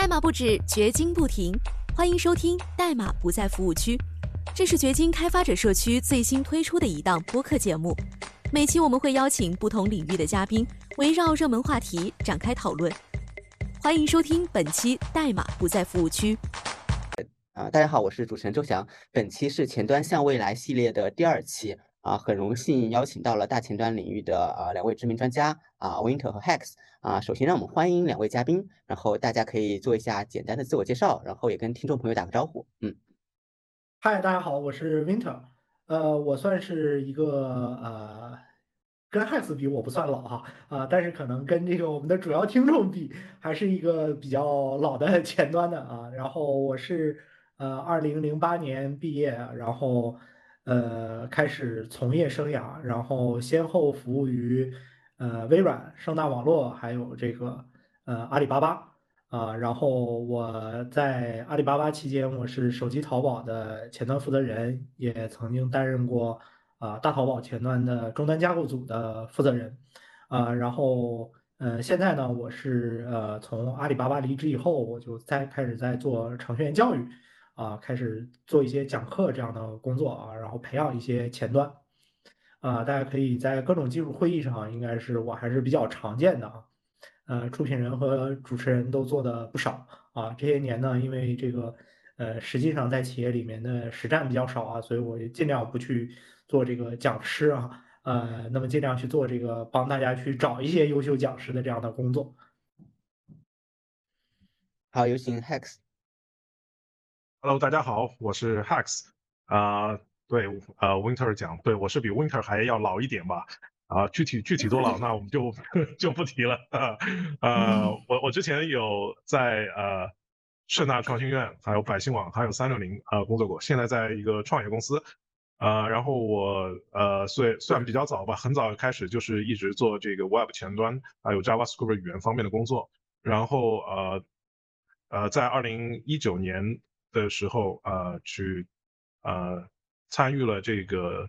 代码不止，掘金不停。欢迎收听《代码不在服务区》，这是掘金开发者社区最新推出的一档播客节目。每期我们会邀请不同领域的嘉宾，围绕热门话题展开讨论。欢迎收听本期《代码不在服务区》。啊，大家好，我是主持人周翔。本期是前端向未来系列的第二期。啊，很荣幸邀请到了大前端领域的呃两位知名专家啊，Winter 和 Hex 啊。首先让我们欢迎两位嘉宾，然后大家可以做一下简单的自我介绍，然后也跟听众朋友打个招呼。嗯，嗨，大家好，我是 Winter。呃，我算是一个呃，跟 Hex 比我不算老哈啊，但是可能跟这个我们的主要听众比，还是一个比较老的前端的啊。然后我是呃二零零八年毕业，然后。呃，开始从业生涯，然后先后服务于呃微软、盛大网络，还有这个呃阿里巴巴啊。然后我在阿里巴巴期间，我是手机淘宝的前端负责人，也曾经担任过啊大淘宝前端的终端架构组的负责人啊。然后呃，现在呢，我是呃从阿里巴巴离职以后，我就在开始在做程序员教育。啊，开始做一些讲课这样的工作啊，然后培养一些前端，啊，大家可以在各种技术会议上，应该是我还是比较常见的啊，呃，出品人和主持人都做的不少啊。这些年呢，因为这个呃，实际上在企业里面的实战比较少啊，所以我也尽量不去做这个讲师啊，呃，那么尽量去做这个帮大家去找一些优秀讲师的这样的工作。好，有请 Hex。Hello，大家好，我是 Hex，啊，对，呃，Winter 讲，对我是比 Winter 还要老一点吧，啊，具体具体多老，那我们就 就不提了，呃，我我之前有在呃盛大创新院、还有百姓网、还有三六零呃工作过，现在在一个创业公司，呃，然后我呃虽算比较早吧，很早开始就是一直做这个 Web 前端还有 JavaScript 语言方面的工作，然后呃呃在二零一九年。的时候，呃，去，呃，参与了这个，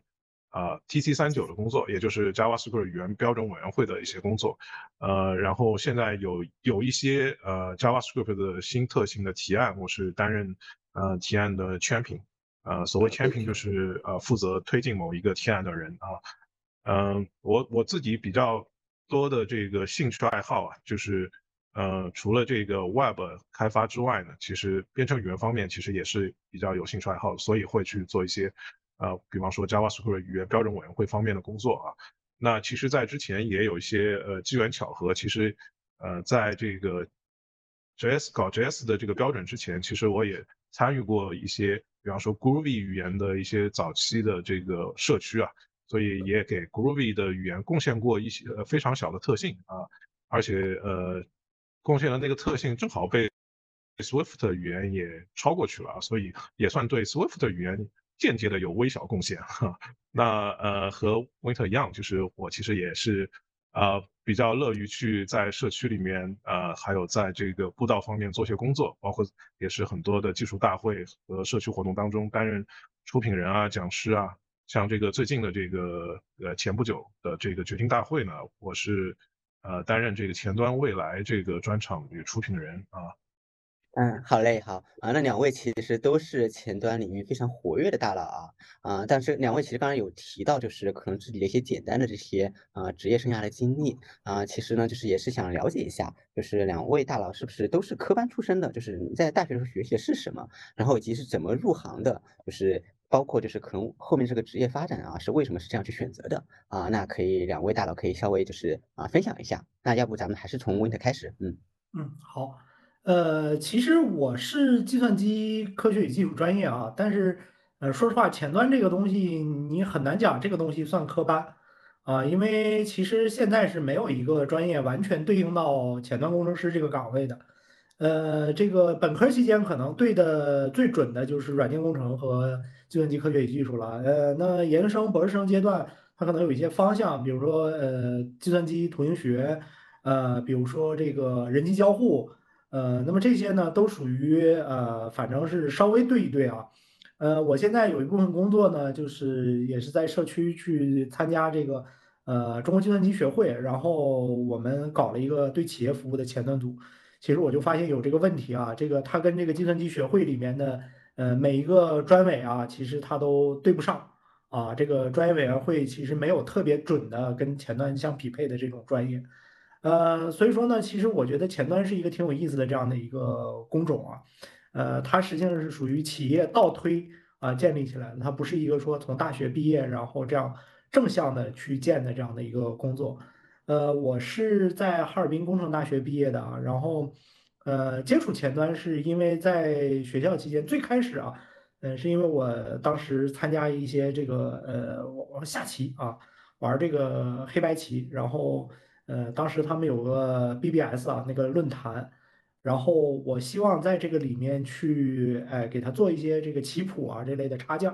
呃，TC 三九的工作，也就是 JavaScript 语言标准委员会的一些工作，呃，然后现在有有一些呃 JavaScript 的新特性的提案，我是担任呃提案的 champion，呃，所谓 champion 就是呃负责推进某一个提案的人啊，嗯，我我自己比较多的这个兴趣爱好啊，就是。呃，除了这个 Web 开发之外呢，其实编程语言方面其实也是比较有兴趣爱好，所以会去做一些，呃，比方说 JavaScript 语言标准委员会方面的工作啊。那其实，在之前也有一些呃机缘巧合，其实，呃，在这个 JS 搞 JS 的这个标准之前，其实我也参与过一些，比方说 Groovy 语言的一些早期的这个社区啊，所以也给 Groovy 的语言贡献过一些非常小的特性啊，而且呃。贡献的那个特性正好被 Swift 语言也超过去了，所以也算对 Swift 语言间接的有微小贡献哈。那呃和 Winter 一样，就是我其实也是呃比较乐于去在社区里面呃还有在这个布道方面做些工作，包括也是很多的技术大会和社区活动当中担任出品人啊、讲师啊。像这个最近的这个呃前不久的这个决定大会呢，我是。呃，担任这个前端未来这个专场与出品人啊，嗯，好嘞，好啊，那两位其实都是前端领域非常活跃的大佬啊，啊，但是两位其实刚才有提到，就是可能自己的一些简单的这些啊职业生涯的经历啊，其实呢，就是也是想了解一下，就是两位大佬是不是都是科班出身的，就是你在大学时候学习的是什么，然后以及是怎么入行的，就是。包括就是可能后面这个职业发展啊，是为什么是这样去选择的啊？那可以两位大佬可以稍微就是啊分享一下。那要不咱们还是从 Winter 开始，嗯嗯好，呃，其实我是计算机科学与技术专业啊，但是呃说实话，前端这个东西你很难讲这个东西算科班啊，因为其实现在是没有一个专业完全对应到前端工程师这个岗位的。呃，这个本科期间可能对的最准的就是软件工程和计算机科学与技术了。呃，那研究生、博士生阶段，它可能有一些方向，比如说呃，计算机图形学，呃，比如说这个人机交互，呃，那么这些呢都属于呃，反正是稍微对一对啊。呃，我现在有一部分工作呢，就是也是在社区去参加这个呃中国计算机学会，然后我们搞了一个对企业服务的前端组。其实我就发现有这个问题啊，这个它跟这个计算机学会里面的呃每一个专委啊，其实它都对不上啊，这个专业委员会其实没有特别准的跟前端相匹配的这种专业，呃，所以说呢，其实我觉得前端是一个挺有意思的这样的一个工种啊，呃，它实际上是属于企业倒推啊建立起来的，它不是一个说从大学毕业然后这样正向的去建的这样的一个工作。呃，我是在哈尔滨工程大学毕业的啊，然后，呃，接触前端是因为在学校期间，最开始啊，呃，是因为我当时参加一些这个呃玩下棋啊，玩这个黑白棋，然后呃，当时他们有个 BBS 啊那个论坛，然后我希望在这个里面去哎给他做一些这个棋谱啊这类的插件。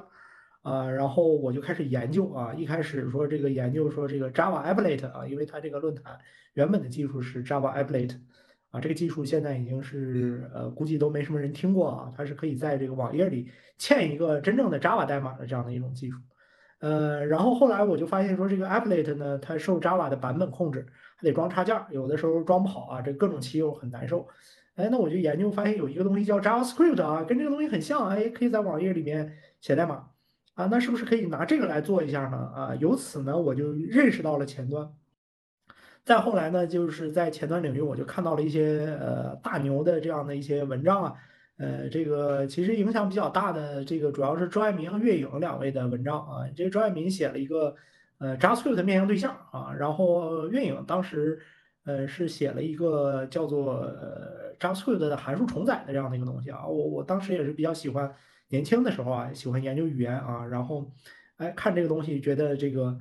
啊，然后我就开始研究啊，一开始说这个研究说这个 Java Applet 啊，因为它这个论坛原本的技术是 Java Applet，啊，这个技术现在已经是呃估计都没什么人听过啊，它是可以在这个网页里嵌一个真正的 Java 代码的这样的一种技术，呃，然后后来我就发现说这个 Applet 呢，它受 Java 的版本控制，还得装插件，有的时候装不好啊，这各种奇又很难受，哎，那我就研究发现有一个东西叫 JavaScript 啊，跟这个东西很像，哎，可以在网页里面写代码。啊，那是不是可以拿这个来做一下呢？啊，由此呢，我就认识到了前端。再后来呢，就是在前端领域，我就看到了一些呃大牛的这样的一些文章啊，呃，这个其实影响比较大的，这个主要是周爱民和岳影两位的文章啊。这个周爱民写了一个呃 JavaScript 面向对象啊，然后岳影当时呃是写了一个叫做 JavaScript 的函数重载的这样的一个东西啊。我我当时也是比较喜欢。年轻的时候啊，喜欢研究语言啊，然后，哎，看这个东西觉得这个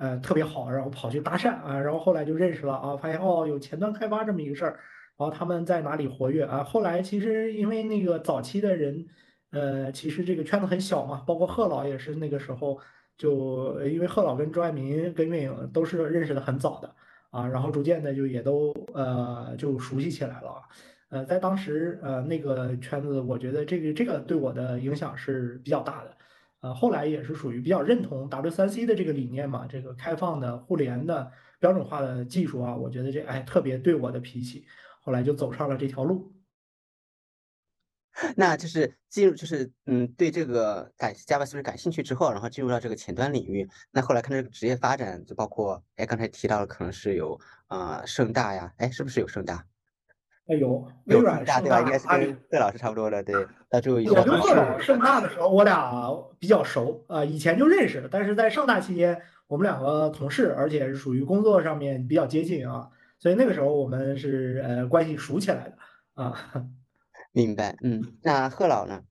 呃特别好，然后跑去搭讪啊，然后后来就认识了啊，发现哦有前端开发这么一个事儿，然后他们在哪里活跃啊？后来其实因为那个早期的人，呃，其实这个圈子很小嘛，包括贺老也是那个时候就因为贺老跟周爱民跟岳影都是认识的很早的啊，然后逐渐的就也都呃就熟悉起来了。呃，在当时，呃，那个圈子，我觉得这个这个对我的影响是比较大的。呃，后来也是属于比较认同 W3C 的这个理念嘛，这个开放的、互联的、标准化的技术啊，我觉得这哎特别对我的脾气。后来就走上了这条路。那就是进入，就是嗯，对这个感 Java 是不是感兴趣之后，然后进入到这个前端领域。那后来看这个职业发展，就包括哎刚才提到的，可能是有啊盛大呀，哎是不是有盛大？有微软大对吧？应该是跟贺老师差不多的，对。那就我跟贺老盛大的时候，我俩比较熟啊，以前就认识。但是在盛大期间，我们两个同事，而且是属于工作上面比较接近啊，所以那个时候我们是呃关系熟起来的啊。明白，嗯。那贺老呢？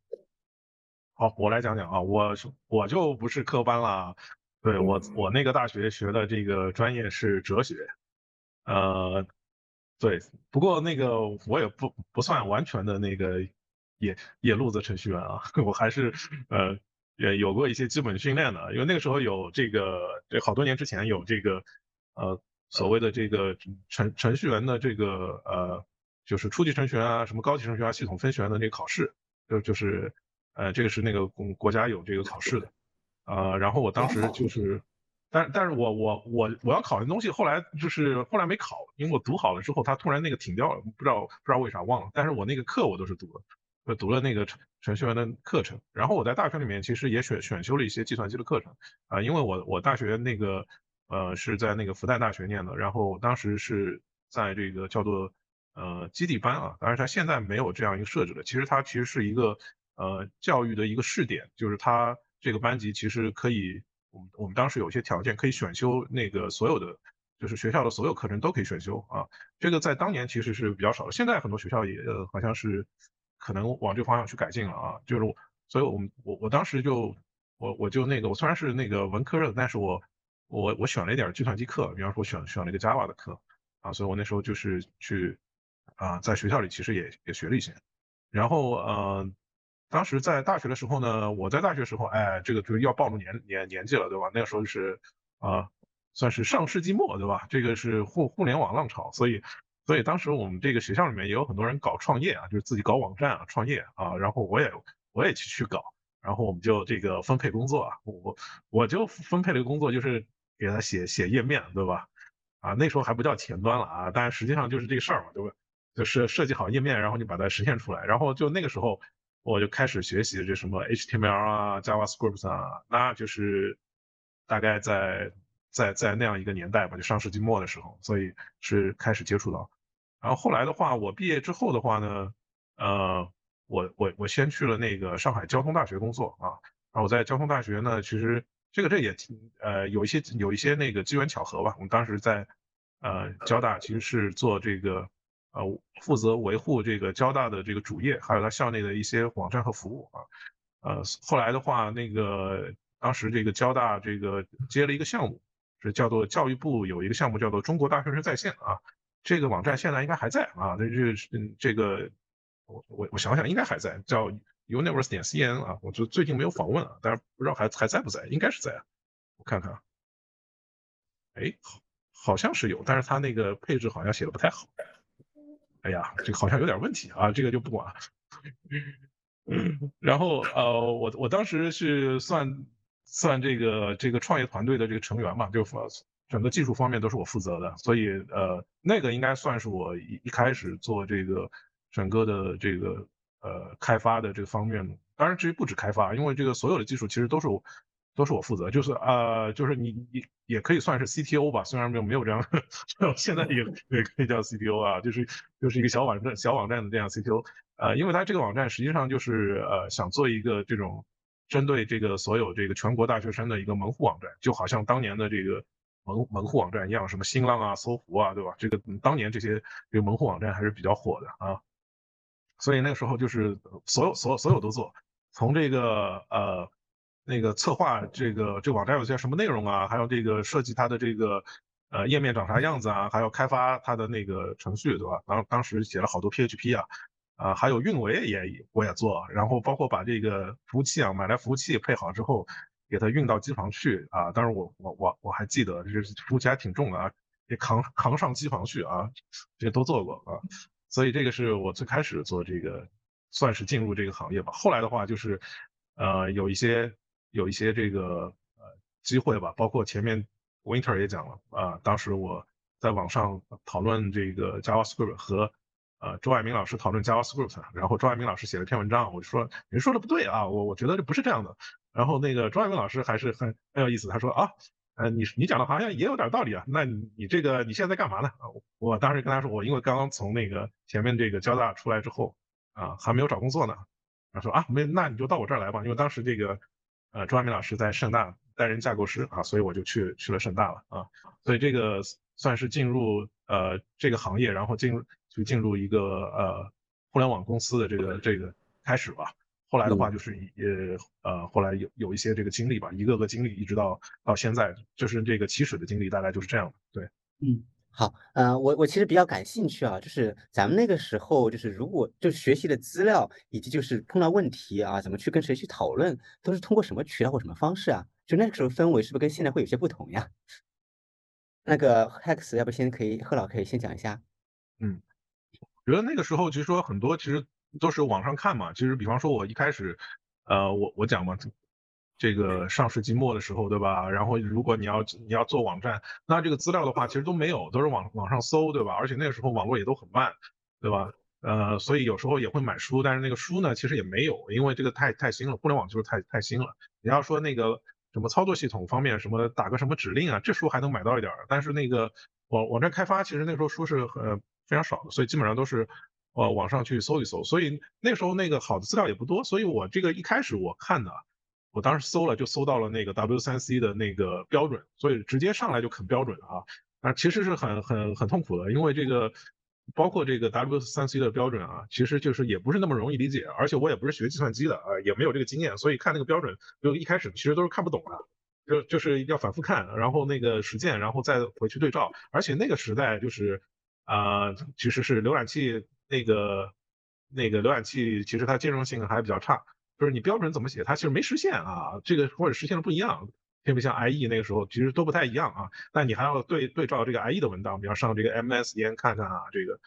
好，我来讲讲啊，我我就不是科班了，对我我那个大学学的这个专业是哲学，呃。对，不过那个我也不不算完全的那个野野路子程序员啊，我还是呃也有过一些基本训练的，因为那个时候有这个，这好多年之前有这个呃所谓的这个程程序员的这个呃就是初级程序员啊，什么高级程序员啊、系统分学员的那个考试，就就是呃这个是那个国国家有这个考试的，呃，然后我当时就是。但但是我我我我要考的东西后来就是后来没考，因为我读好了之后，他突然那个停掉了，不知道不知道为啥忘了。但是我那个课我都是读了，就读了那个程程序员的课程。然后我在大学里面其实也选选修了一些计算机的课程啊，因为我我大学那个呃是在那个复旦大学念的，然后当时是在这个叫做呃基地班啊，当然它现在没有这样一个设置的。其实它其实是一个呃教育的一个试点，就是它这个班级其实可以。我们我们当时有一些条件可以选修那个所有的，就是学校的所有课程都可以选修啊。这个在当年其实是比较少的，现在很多学校也呃好像是可能往这个方向去改进了啊。就是，所以我们我我当时就我我就那个我虽然是那个文科的，但是我我我选了一点计算机课，比方说选选了一个 Java 的课啊，所以我那时候就是去啊在学校里其实也也学了一些，然后呃。当时在大学的时候呢，我在大学时候，哎，这个就是要暴露年年年纪了，对吧？那个时候是啊，算是上世纪末，对吧？这个是互互联网浪潮，所以所以当时我们这个学校里面也有很多人搞创业啊，就是自己搞网站啊，创业啊，然后我也我也去去搞，然后我们就这个分配工作啊，我我就分配了一个工作，就是给他写写页面，对吧？啊，那时候还不叫前端了啊，但是实际上就是这个事儿嘛，对吧？就是设计好页面，然后你把它实现出来。然后就那个时候，我就开始学习这什么 HTML 啊、JavaScript 啊，那就是大概在在在那样一个年代吧，就上世纪末的时候，所以是开始接触到。然后后来的话，我毕业之后的话呢，呃，我我我先去了那个上海交通大学工作啊。然后我在交通大学呢，其实这个这也挺呃有一些有一些那个机缘巧合吧。我们当时在呃交大其实是做这个呃负责维护这个交大的这个主页，还有它校内的一些网站和服务啊。呃后来的话，那个当时这个交大这个接了一个项目，是叫做教育部有一个项目叫做中国大学生在线啊。这个网站现在应该还在啊，这这嗯这个我我我想想应该还在，叫 Universe 点 cn 啊，我就最近没有访问啊，但是不知道还还在不在，应该是在，我看看啊，哎，好好像是有，但是他那个配置好像写的不太好，哎呀，这个好像有点问题啊，这个就不管了。然后呃，我我当时是算算这个这个创业团队的这个成员嘛，就整个技术方面都是我负责的，所以呃，那个应该算是我一一开始做这个整个的这个呃开发的这个方面。当然，至于不止开发，因为这个所有的技术其实都是我都是我负责，就是呃，就是你你也可以算是 CTO 吧，虽然没有没有这样，现在也也可以叫 CTO 啊，就是就是一个小网站小网站的这样 CTO。呃，因为它这个网站实际上就是呃想做一个这种针对这个所有这个全国大学生的一个门户网站，就好像当年的这个。门门户网站一样，什么新浪啊、搜狐啊，对吧？这个当年这些这个门户网站还是比较火的啊，所以那个时候就是所有所有所有都做，从这个呃那个策划这个这网站有些什么内容啊，还有这个设计它的这个呃页面长啥样子啊，还要开发它的那个程序，对吧？当当时写了好多 PHP 啊，啊还有运维也我也做，然后包括把这个服务器啊买来服务器配好之后。给它运到机房去啊！当然我我我我还记得，这服务器还挺重的啊，得扛扛上机房去啊，这都做过啊。所以这个是我最开始做这个，算是进入这个行业吧。后来的话就是，呃，有一些有一些这个呃机会吧，包括前面 Winter 也讲了啊，当时我在网上讨论这个 JavaScript 和呃周爱明老师讨论 JavaScript，然后周爱明老师写了篇文章，我就说您说的不对啊，我我觉得这不是这样的。然后那个周爱明老师还是很很有意思，他说啊，呃，你你讲的好像也有点道理啊，那你你这个你现在在干嘛呢？我当时跟他说，我因为刚刚从那个前面这个交大出来之后，啊，还没有找工作呢。他说啊，没，那你就到我这儿来吧，因为当时这个呃庄爱明老师在盛大担任架构师啊，所以我就去去了盛大了啊，所以这个算是进入呃这个行业，然后进入就进入一个呃互联网公司的这个这个开始吧。后来的话就是也呃，后来有有一些这个经历吧，一个个经历一直到到现在，就是这个起始的经历大概就是这样的。对，嗯，好，呃，我我其实比较感兴趣啊，就是咱们那个时候就是如果就学习的资料以及就是碰到问题啊，怎么去跟谁去讨论，都是通过什么渠道或什么方式啊？就那个时候氛围是不是跟现在会有些不同呀？那个 Hex 要不先可以贺老可以先讲一下？嗯，觉得那个时候其实说很多其实。都是网上看嘛，其实比方说，我一开始，呃，我我讲嘛，这个上世纪末的时候，对吧？然后如果你要你要做网站，那这个资料的话，其实都没有，都是网网上搜，对吧？而且那个时候网络也都很慢，对吧？呃，所以有时候也会买书，但是那个书呢，其实也没有，因为这个太太新了，互联网就是太太新了。你要说那个什么操作系统方面，什么打个什么指令啊，这书还能买到一点儿，但是那个网网站开发，其实那时候书是呃非常少的，所以基本上都是。呃，网上去搜一搜，所以那时候那个好的资料也不多，所以我这个一开始我看的，我当时搜了就搜到了那个 W3C 的那个标准，所以直接上来就啃标准啊，啊，其实是很很很痛苦的，因为这个包括这个 W3C 的标准啊，其实就是也不是那么容易理解，而且我也不是学计算机的啊，也没有这个经验，所以看那个标准就一开始其实都是看不懂的，就就是要反复看，然后那个实践，然后再回去对照，而且那个时代就是啊，其实是浏览器。那个那个浏览器其实它兼容性还比较差，就是你标准怎么写，它其实没实现啊，这个或者实现的不一样，特别像 IE 那个时候其实都不太一样啊，但你还要对对照这个 IE 的文档，比方上这个 MSN 看看啊，这个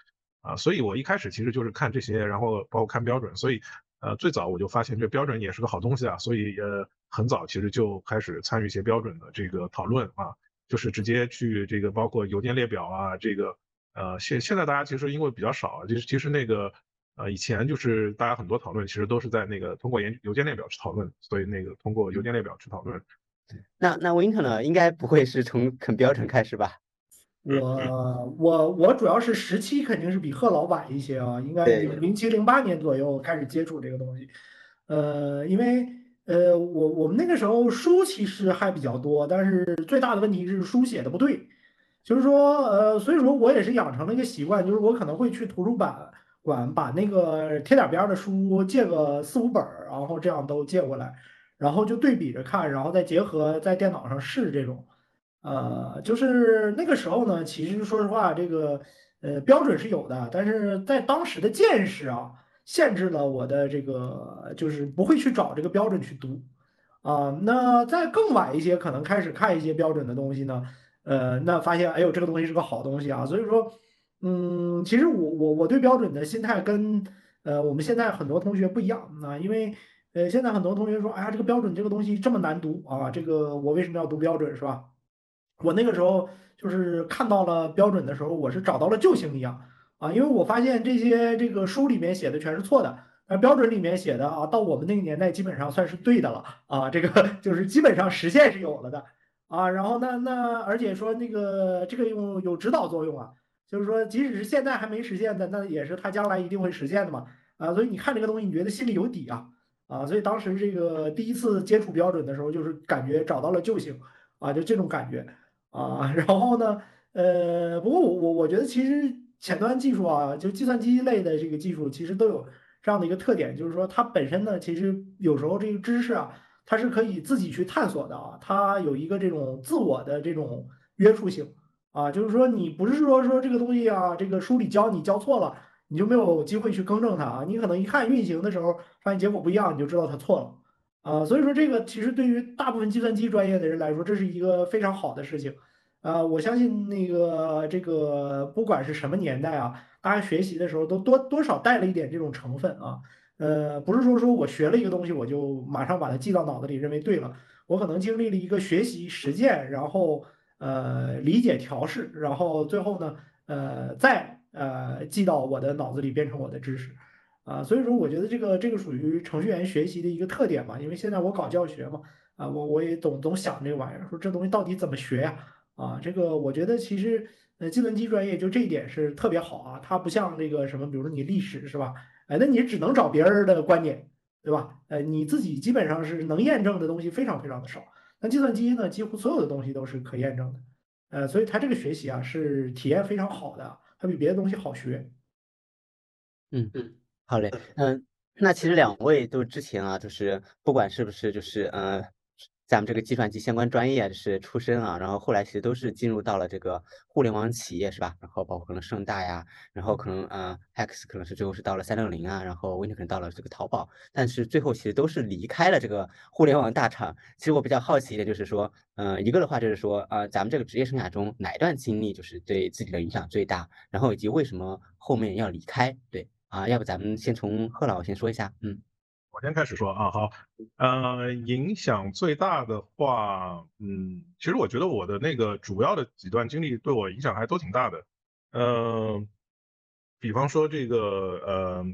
啊，所以我一开始其实就是看这些，然后包括看标准，所以呃最早我就发现这标准也是个好东西啊，所以呃很早其实就开始参与一些标准的这个讨论啊，就是直接去这个包括邮件列表啊这个。呃，现现在大家其实因为比较少，就是其实那个呃以前就是大家很多讨论其实都是在那个通过邮邮件列表去讨论，所以那个通过邮件列表去讨论。那那 Winter 呢，应该不会是从很标准开始吧？我我我主要是时期肯定是比贺老晚一些啊，应该零七零八年左右开始接触这个东西。呃，因为呃我我们那个时候书其实还比较多，但是最大的问题是书写的不对，就是说呃所以说我也是养成了一个习惯，就是我可能会去图书馆馆把那个贴点边的书借个四五本，然后这样都借过来，然后就对比着看，然后再结合在电脑上试这种。呃，就是那个时候呢，其实说实话，这个呃标准是有的，但是在当时的见识啊，限制了我的这个，就是不会去找这个标准去读啊。那在更晚一些，可能开始看一些标准的东西呢，呃，那发现哎呦这个东西是个好东西啊。所以说，嗯，其实我我我对标准的心态跟呃我们现在很多同学不一样啊，因为呃现在很多同学说，哎呀这个标准这个东西这么难读啊，这个我为什么要读标准是吧？我那个时候就是看到了标准的时候，我是找到了救星一样啊，因为我发现这些这个书里面写的全是错的，而标准里面写的啊，到我们那个年代基本上算是对的了啊，这个 就是基本上实现是有了的啊，然后那那而且说那个这个有有指导作用啊，就是说即使是现在还没实现的，那也是他将来一定会实现的嘛啊，所以你看这个东西，你觉得心里有底啊啊，所以当时这个第一次接触标准的时候，就是感觉找到了救星啊，就这种感觉。啊，然后呢，呃，不过我我我觉得其实前端技术啊，就计算机类的这个技术，其实都有这样的一个特点，就是说它本身呢，其实有时候这个知识啊，它是可以自己去探索的啊，它有一个这种自我的这种约束性啊，就是说你不是说说这个东西啊，这个书里教你教错了，你就没有机会去更正它啊，你可能一看运行的时候发现结果不一样，你就知道它错了。啊，所以说这个其实对于大部分计算机专业的人来说，这是一个非常好的事情。啊，我相信那个这个不管是什么年代啊，大家学习的时候都多多少带了一点这种成分啊。呃，不是说说我学了一个东西，我就马上把它记到脑子里，认为对了。我可能经历了一个学习实践，然后呃理解调试，然后最后呢，呃再呃记到我的脑子里，变成我的知识。啊，所以说我觉得这个这个属于程序员学习的一个特点嘛，因为现在我搞教学嘛，啊，我我也总总想这个玩意儿，说这东西到底怎么学呀？啊，这个我觉得其实呃计算机专业就这一点是特别好啊，它不像这个什么，比如说你历史是吧？哎，那你只能找别人的观点，对吧？呃，你自己基本上是能验证的东西非常非常的少。那计算机呢，几乎所有的东西都是可验证的，呃，所以它这个学习啊是体验非常好的，它比别的东西好学。嗯嗯。好嘞，嗯，那其实两位都之前啊，就是不管是不是就是呃，咱们这个计算机相关专业是出身啊，然后后来其实都是进入到了这个互联网企业是吧？然后包括可能盛大呀，然后可能呃，X 可能是最后是到了三六零啊，然后 Win 可能到了这个淘宝，但是最后其实都是离开了这个互联网大厂。其实我比较好奇一点就是说，嗯，一个的话就是说，呃，咱们这个职业生涯中哪段经历就是对自己的影响最大？然后以及为什么后面要离开？对。啊，要不咱们先从贺老先说一下，嗯，我先开始说啊，好，呃，影响最大的话，嗯，其实我觉得我的那个主要的几段经历对我影响还都挺大的，呃，比方说这个，呃，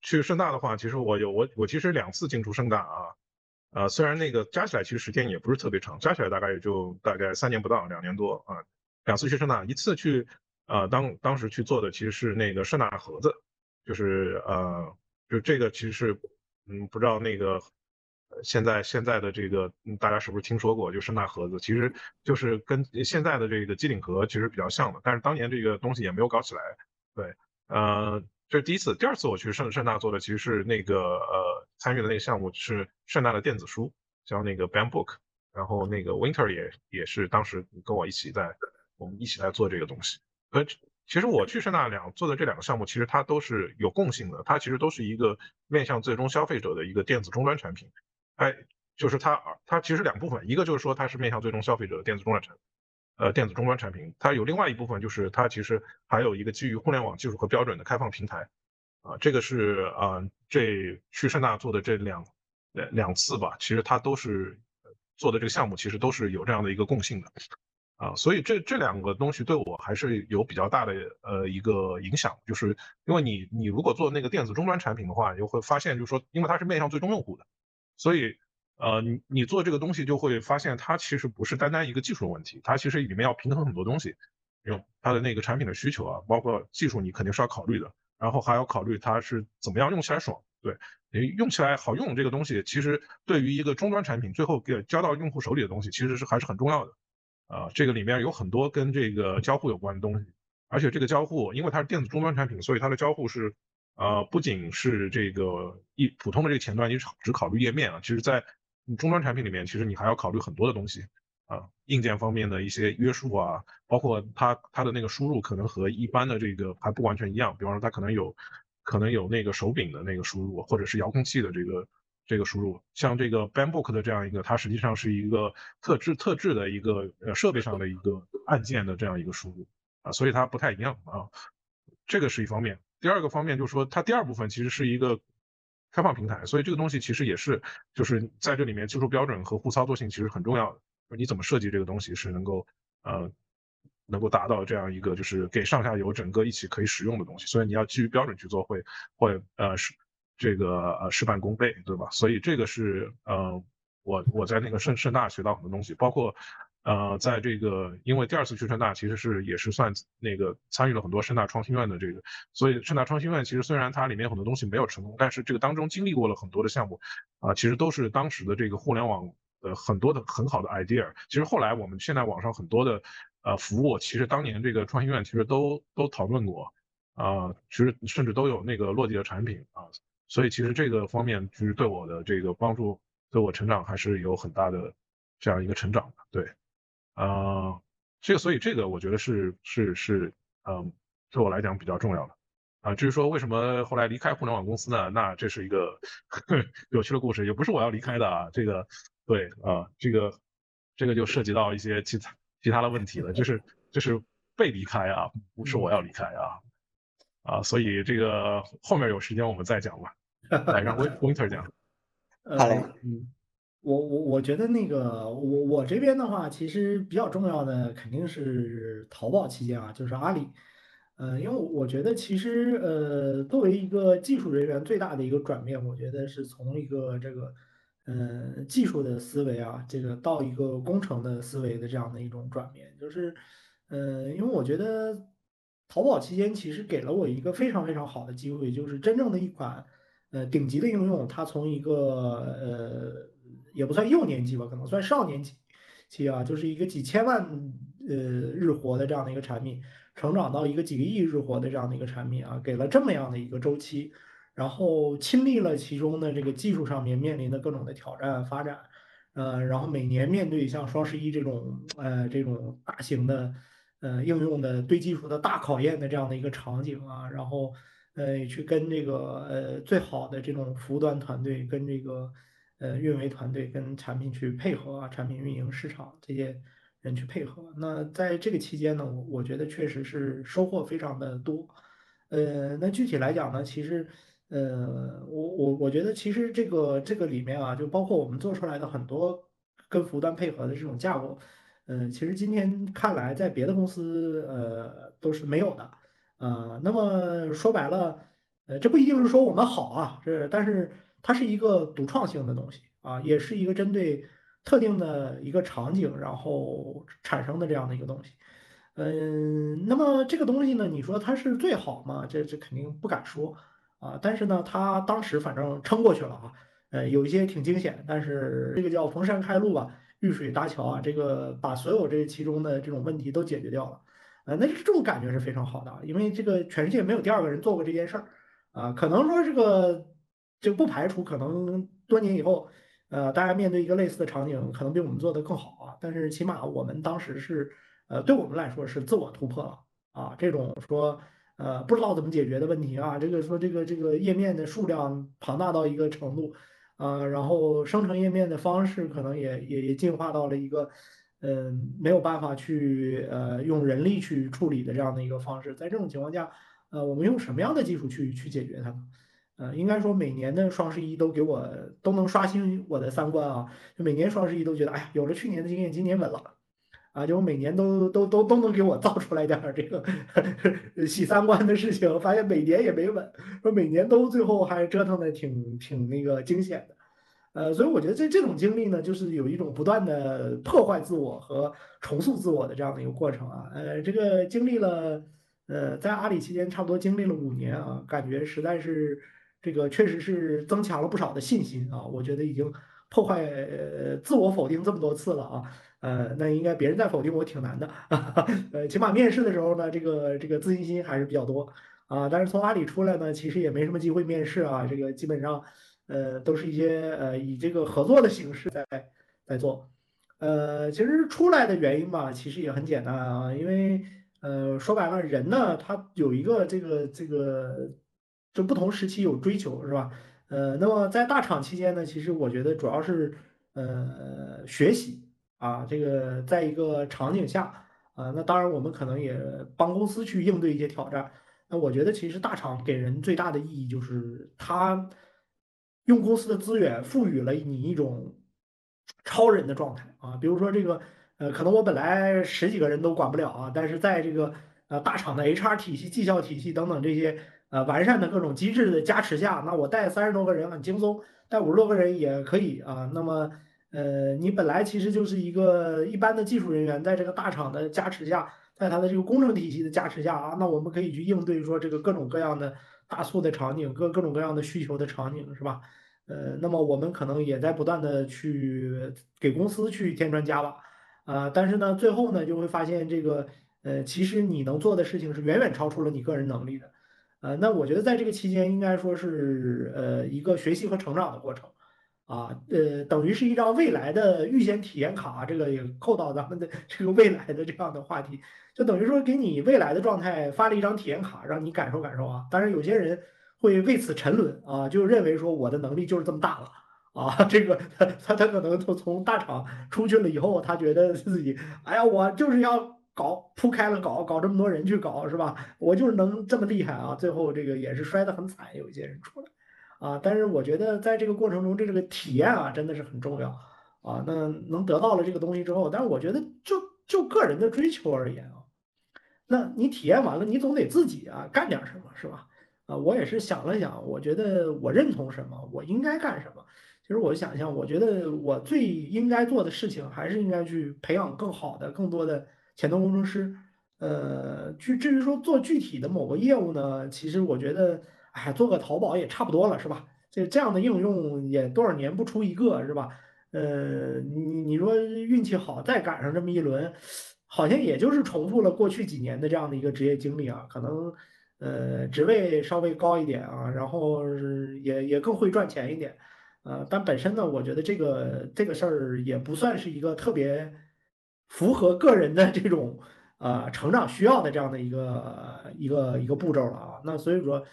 去盛大的话，其实我有我我其实两次进出盛大啊，呃，虽然那个加起来其实时间也不是特别长，加起来大概也就大概三年不到，两年多啊，两次去盛大，一次去，呃，当当时去做的其实是那个盛大盒子。就是呃，就这个其实是，嗯，不知道那个现在现在的这个大家是不是听说过？就盛大盒子，其实就是跟现在的这个机顶盒其实比较像的，但是当年这个东西也没有搞起来。对，呃，这是第一次，第二次我去盛盛大做的其实是那个呃参与的那个项目是盛大的电子书，叫那个 Ban Book，然后那个 Winter 也也是当时跟我一起在我们一起来做这个东西，呃。其实我去盛大两做的这两个项目，其实它都是有共性的，它其实都是一个面向最终消费者的一个电子终端产品。哎，就是它它其实两部分，一个就是说它是面向最终消费者的电子终端产，呃，电子终端产品。它有另外一部分就是它其实还有一个基于互联网技术和标准的开放平台。啊，这个是啊，这去盛大做的这两两两次吧，其实它都是做的这个项目，其实都是有这样的一个共性的。啊，所以这这两个东西对我还是有比较大的呃一个影响，就是因为你你如果做那个电子终端产品的话，你会发现就是说，因为它是面向最终用户的，所以呃你你做这个东西就会发现它其实不是单单一个技术的问题，它其实里面要平衡很多东西，用它的那个产品的需求啊，包括技术你肯定是要考虑的，然后还要考虑它是怎么样用起来爽，对，你用起来好用这个东西，其实对于一个终端产品最后给交到用户手里的东西，其实是还是很重要的。啊，这个里面有很多跟这个交互有关的东西，而且这个交互，因为它是电子终端产品，所以它的交互是，呃，不仅是这个一普通的这个前端，你只只考虑页面啊，其实在终端产品里面，其实你还要考虑很多的东西啊，硬件方面的一些约束啊，包括它它的那个输入可能和一般的这个还不完全一样，比方说它可能有可能有那个手柄的那个输入，或者是遥控器的这个。这个输入，像这个 Bambook 的这样一个，它实际上是一个特制特制的一个呃设备上的一个按键的这样一个输入啊，所以它不太一样啊。这个是一方面。第二个方面就是说，它第二部分其实是一个开放平台，所以这个东西其实也是就是在这里面技术标准和互操作性其实很重要的。你怎么设计这个东西是能够呃能够达到这样一个就是给上下游整个一起可以使用的东西，所以你要基于标准去做会会呃是。这个呃事半功倍，对吧？所以这个是呃我我在那个盛盛大学到很多东西，包括呃在这个因为第二次去盛大其实是也是算那个参与了很多盛大创新院的这个，所以盛大创新院其实虽然它里面很多东西没有成功，但是这个当中经历过了很多的项目啊，其实都是当时的这个互联网的很多的很好的 idea。其实后来我们现在网上很多的呃服务，其实当年这个创新院其实都都讨论过啊，其实甚至都有那个落地的产品啊。所以其实这个方面就是对我的这个帮助，对我成长还是有很大的这样一个成长的。对，啊，这个所以这个我觉得是是是，嗯，对我来讲比较重要的。啊，至于说为什么后来离开互联网公司呢？那这是一个 有趣的故事，也不是我要离开的啊。这个对啊，这个这个就涉及到一些其他其他的问题了，就是就是被离开啊，不是我要离开啊。啊，所以这个后面有时间我们再讲吧。来，让 Winter 讲。好嘞，嗯，我我我觉得那个我我这边的话，其实比较重要的肯定是淘宝期间啊，就是阿里。呃，因为我觉得其实呃，作为一个技术人员，最大的一个转变，我觉得是从一个这个呃技术的思维啊，这个到一个工程的思维的这样的一种转变，就是呃，因为我觉得。淘宝期间其实给了我一个非常非常好的机会，就是真正的一款呃顶级的应用，它从一个呃也不算幼年期吧，可能算少年期期啊，就是一个几千万呃日活的这样的一个产品，成长到一个几个亿日活的这样的一个产品啊，给了这么样的一个周期，然后亲历了其中的这个技术上面面临的各种的挑战发展，呃，然后每年面对像双十一这种呃这种大型的。呃，应用的对技术的大考验的这样的一个场景啊，然后呃，去跟这个呃最好的这种服务端团队，跟这个呃运维团队，跟产品去配合啊，产品运营、市场这些人去配合。那在这个期间呢，我我觉得确实是收获非常的多。呃，那具体来讲呢，其实呃，我我我觉得其实这个这个里面啊，就包括我们做出来的很多跟服务端配合的这种架构。嗯，其实今天看来，在别的公司，呃，都是没有的，呃，那么说白了，呃，这不一定是说我们好啊，这但是它是一个独创性的东西啊，也是一个针对特定的一个场景然后产生的这样的一个东西，嗯，那么这个东西呢，你说它是最好吗？这这肯定不敢说啊，但是呢，它当时反正撑过去了啊，呃，有一些挺惊险，但是这个叫逢山开路吧。遇水搭桥啊，这个把所有这其中的这种问题都解决掉了，呃，那这种感觉是非常好的啊，因为这个全世界没有第二个人做过这件事儿，啊，可能说这个这个不排除可能多年以后，呃，大家面对一个类似的场景，可能比我们做的更好啊，但是起码我们当时是，呃，对我们来说是自我突破了。啊，这种说呃不知道怎么解决的问题啊，这个说这个这个页面的数量庞大到一个程度。啊，然后生成页面的方式可能也也也进化到了一个，嗯，没有办法去呃用人力去处理的这样的一个方式。在这种情况下，呃，我们用什么样的技术去去解决它？呃，应该说每年的双十一都给我都能刷新我的三观啊！就每年双十一都觉得，哎呀，有了去年的经验，今年稳了啊，就每年都都都都能给我造出来点儿这个洗三观的事情，发现每年也没稳，说每年都最后还折腾的挺挺那个惊险的。呃，所以我觉得这这种经历呢，就是有一种不断的破坏自我和重塑自我的这样的一个过程啊。呃，这个经历了，呃，在阿里期间差不多经历了五年啊，感觉实在是这个确实是增强了不少的信心啊。我觉得已经破坏呃自我否定这么多次了啊，呃，那应该别人再否定我挺难的，呃，起码面试的时候呢，这个这个自信心还是比较多啊。但是从阿里出来呢，其实也没什么机会面试啊，这个基本上。呃，都是一些呃以这个合作的形式在在做，呃，其实出来的原因吧，其实也很简单啊，因为呃说白了，人呢他有一个这个这个，就不同时期有追求是吧？呃，那么在大厂期间呢，其实我觉得主要是呃学习啊，这个在一个场景下啊，那当然我们可能也帮公司去应对一些挑战。那我觉得其实大厂给人最大的意义就是它。用公司的资源赋予了你一种超人的状态啊，比如说这个，呃，可能我本来十几个人都管不了啊，但是在这个呃大厂的 HR 体系、绩效体系等等这些呃完善的各种机制的加持下，那我带三十多个人很轻松，带五十多个人也可以啊。那么，呃，你本来其实就是一个一般的技术人员，在这个大厂的加持下，在他的这个工程体系的加持下啊，那我们可以去应对说这个各种各样的。大促的场景，各各种各样的需求的场景，是吧？呃，那么我们可能也在不断的去给公司去添砖加瓦，啊，但是呢，最后呢，就会发现这个，呃，其实你能做的事情是远远超出了你个人能力的，呃，那我觉得在这个期间应该说是呃一个学习和成长的过程。啊，呃，等于是一张未来的预先体验卡，这个也扣到咱们的这个未来的这样的话题，就等于说给你未来的状态发了一张体验卡，让你感受感受啊。当然，有些人会为此沉沦啊，就认为说我的能力就是这么大了啊，这个他他可能从从大厂出去了以后，他觉得自己，哎呀，我就是要搞铺开了搞，搞这么多人去搞，是吧？我就是能这么厉害啊，最后这个也是摔得很惨，有一些人出来。啊，但是我觉得在这个过程中，这个体验啊，真的是很重要啊。那能得到了这个东西之后，但是我觉得就就个人的追求而言啊，那你体验完了，你总得自己啊干点什么，是吧？啊，我也是想了想，我觉得我认同什么，我应该干什么。其实我想想，我觉得我最应该做的事情，还是应该去培养更好的、更多的前端工程师。呃，至至于说做具体的某个业务呢，其实我觉得。哎，做个淘宝也差不多了，是吧？这这样的应用也多少年不出一个，是吧？呃，你你说运气好，再赶上这么一轮，好像也就是重复了过去几年的这样的一个职业经历啊。可能呃职位稍微高一点啊，然后也也更会赚钱一点，呃，但本身呢，我觉得这个这个事儿也不算是一个特别符合个人的这种呃成长需要的这样的一个一个一个步骤了啊。那所以说。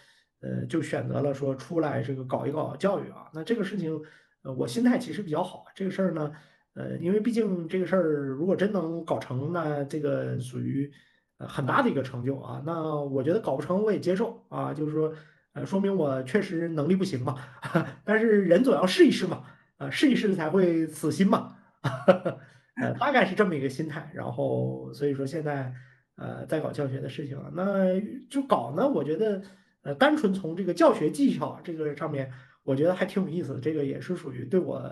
呃，就选择了说出来这个搞一搞教育啊，那这个事情，呃，我心态其实比较好。这个事儿呢，呃，因为毕竟这个事儿如果真能搞成，那这个属于呃很大的一个成就啊。那我觉得搞不成我也接受啊，就是说，呃，说明我确实能力不行嘛。但是人总要试一试嘛，啊，试一试才会死心嘛。呃，大概是这么一个心态。然后所以说现在呃在搞教学的事情啊，那就搞呢，我觉得。呃，单纯从这个教学技巧这个上面，我觉得还挺有意思的。这个也是属于对我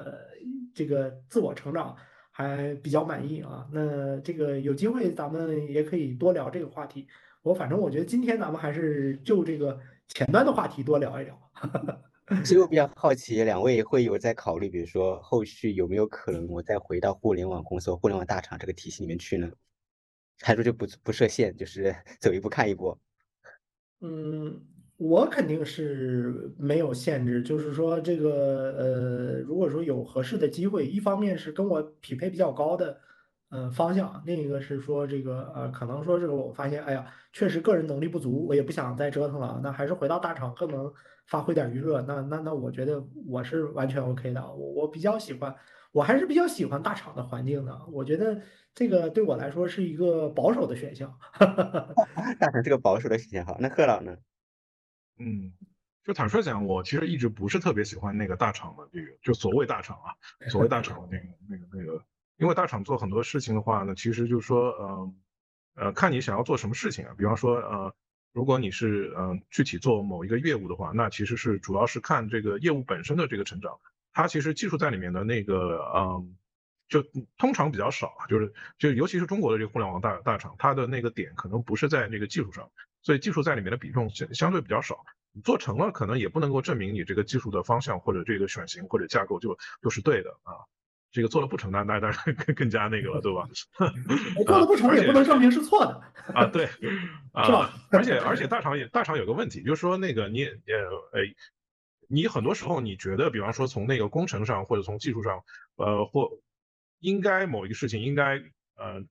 这个自我成长还比较满意啊。那这个有机会咱们也可以多聊这个话题。我反正我觉得今天咱们还是就这个前端的话题多聊一聊。所以我比较好奇，两位会有在考虑，比如说后续有没有可能我再回到互联网公司、互联网大厂这个体系里面去呢？还说就不不设限，就是 走一步看一步。嗯。我肯定是没有限制，就是说这个呃，如果说有合适的机会，一方面是跟我匹配比较高的呃方向，另一个是说这个呃，可能说这个我发现，哎呀，确实个人能力不足，我也不想再折腾了，那还是回到大厂更能发挥点余热。那那那，我觉得我是完全 OK 的，我我比较喜欢，我还是比较喜欢大厂的环境的。我觉得这个对我来说是一个保守的选项。大厂是个保守的选项，好，那贺老呢？嗯，就坦率讲，我其实一直不是特别喜欢那个大厂的这个，就所谓大厂啊，所谓大厂的那个、那个、那个因为大厂做很多事情的话呢，其实就是说，呃，呃，看你想要做什么事情啊。比方说，呃，如果你是嗯具体做某一个业务的话，那其实是主要是看这个业务本身的这个成长。它其实技术在里面的那个，嗯，就通常比较少，就是就尤其是中国的这个互联网大大厂，它的那个点可能不是在那个技术上，所以技术在里面的比重相相对比较少。你做成了可能也不能够证明你这个技术的方向或者这个选型或者架构就就是对的啊。这个做了不成，那那当然更更加那个了，对吧？做了不成也不能证明是错的啊，对，是吧？而且而且大厂也大厂有个问题，就是说那个你呃呃，你很多时候你觉得，比方说从那个工程上或者从技术上，呃或应该某一个事情应该呃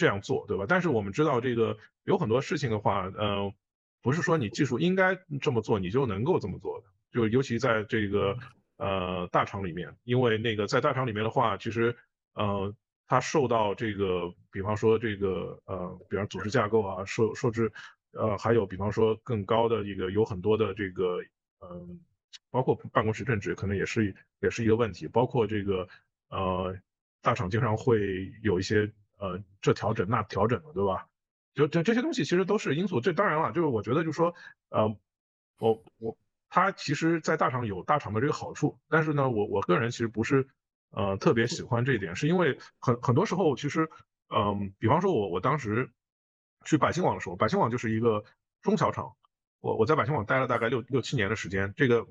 这样做，对吧？但是我们知道这个有很多事情的话，呃，不是说你技术应该这么做，你就能够这么做的，就尤其在这个。呃，大厂里面，因为那个在大厂里面的话，其实，呃，它受到这个，比方说这个，呃，比方组织架构啊，受受制，呃，还有比方说更高的一个，有很多的这个，嗯，包括办公室政治，可能也是也是一个问题，包括这个，呃，大厂经常会有一些，呃，这调整那调整的，对吧？就这这些东西其实都是因素。这当然了，就是我觉得就是说，呃，我我。它其实，在大厂有大厂的这个好处，但是呢，我我个人其实不是，呃，特别喜欢这一点，是因为很很多时候，其实，嗯，比方说我我当时去百姓网的时候，百姓网就是一个中小厂，我我在百姓网待了大概六六七年的时间，这个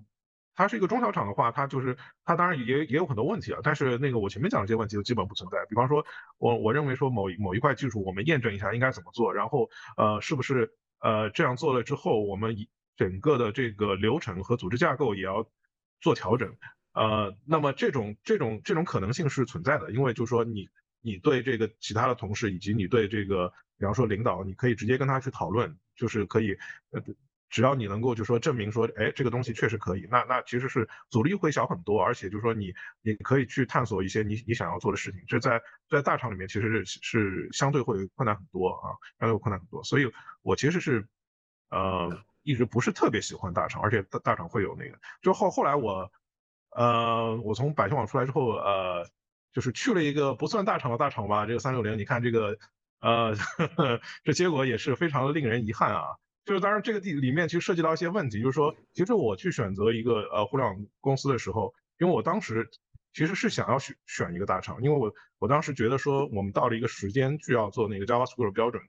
它是一个中小厂的话，它就是它当然也也有很多问题啊，但是那个我前面讲的这些问题都基本不存在，比方说我我认为说某某一块技术，我们验证一下应该怎么做，然后呃，是不是呃这样做了之后，我们一。整个的这个流程和组织架构也要做调整，呃，那么这种这种这种可能性是存在的，因为就是说你你对这个其他的同事以及你对这个比方说领导，你可以直接跟他去讨论，就是可以，呃，只要你能够就说证明说，哎，这个东西确实可以，那那其实是阻力会小很多，而且就是说你你可以去探索一些你你想要做的事情，这在在大厂里面其实是是相对会困难很多啊，相对会困难很多，所以我其实是，呃。一直不是特别喜欢大厂，而且大大厂会有那个，就后后来我，呃，我从百姓网出来之后，呃，就是去了一个不算大厂的大厂吧，这个三六零，你看这个，呃呵呵，这结果也是非常令人遗憾啊。就是当然这个地里面其实涉及到一些问题，就是说，其实我去选择一个呃互联网公司的时候，因为我当时其实是想要选选一个大厂，因为我我当时觉得说我们到了一个时间需要做那个 JavaScript 标准。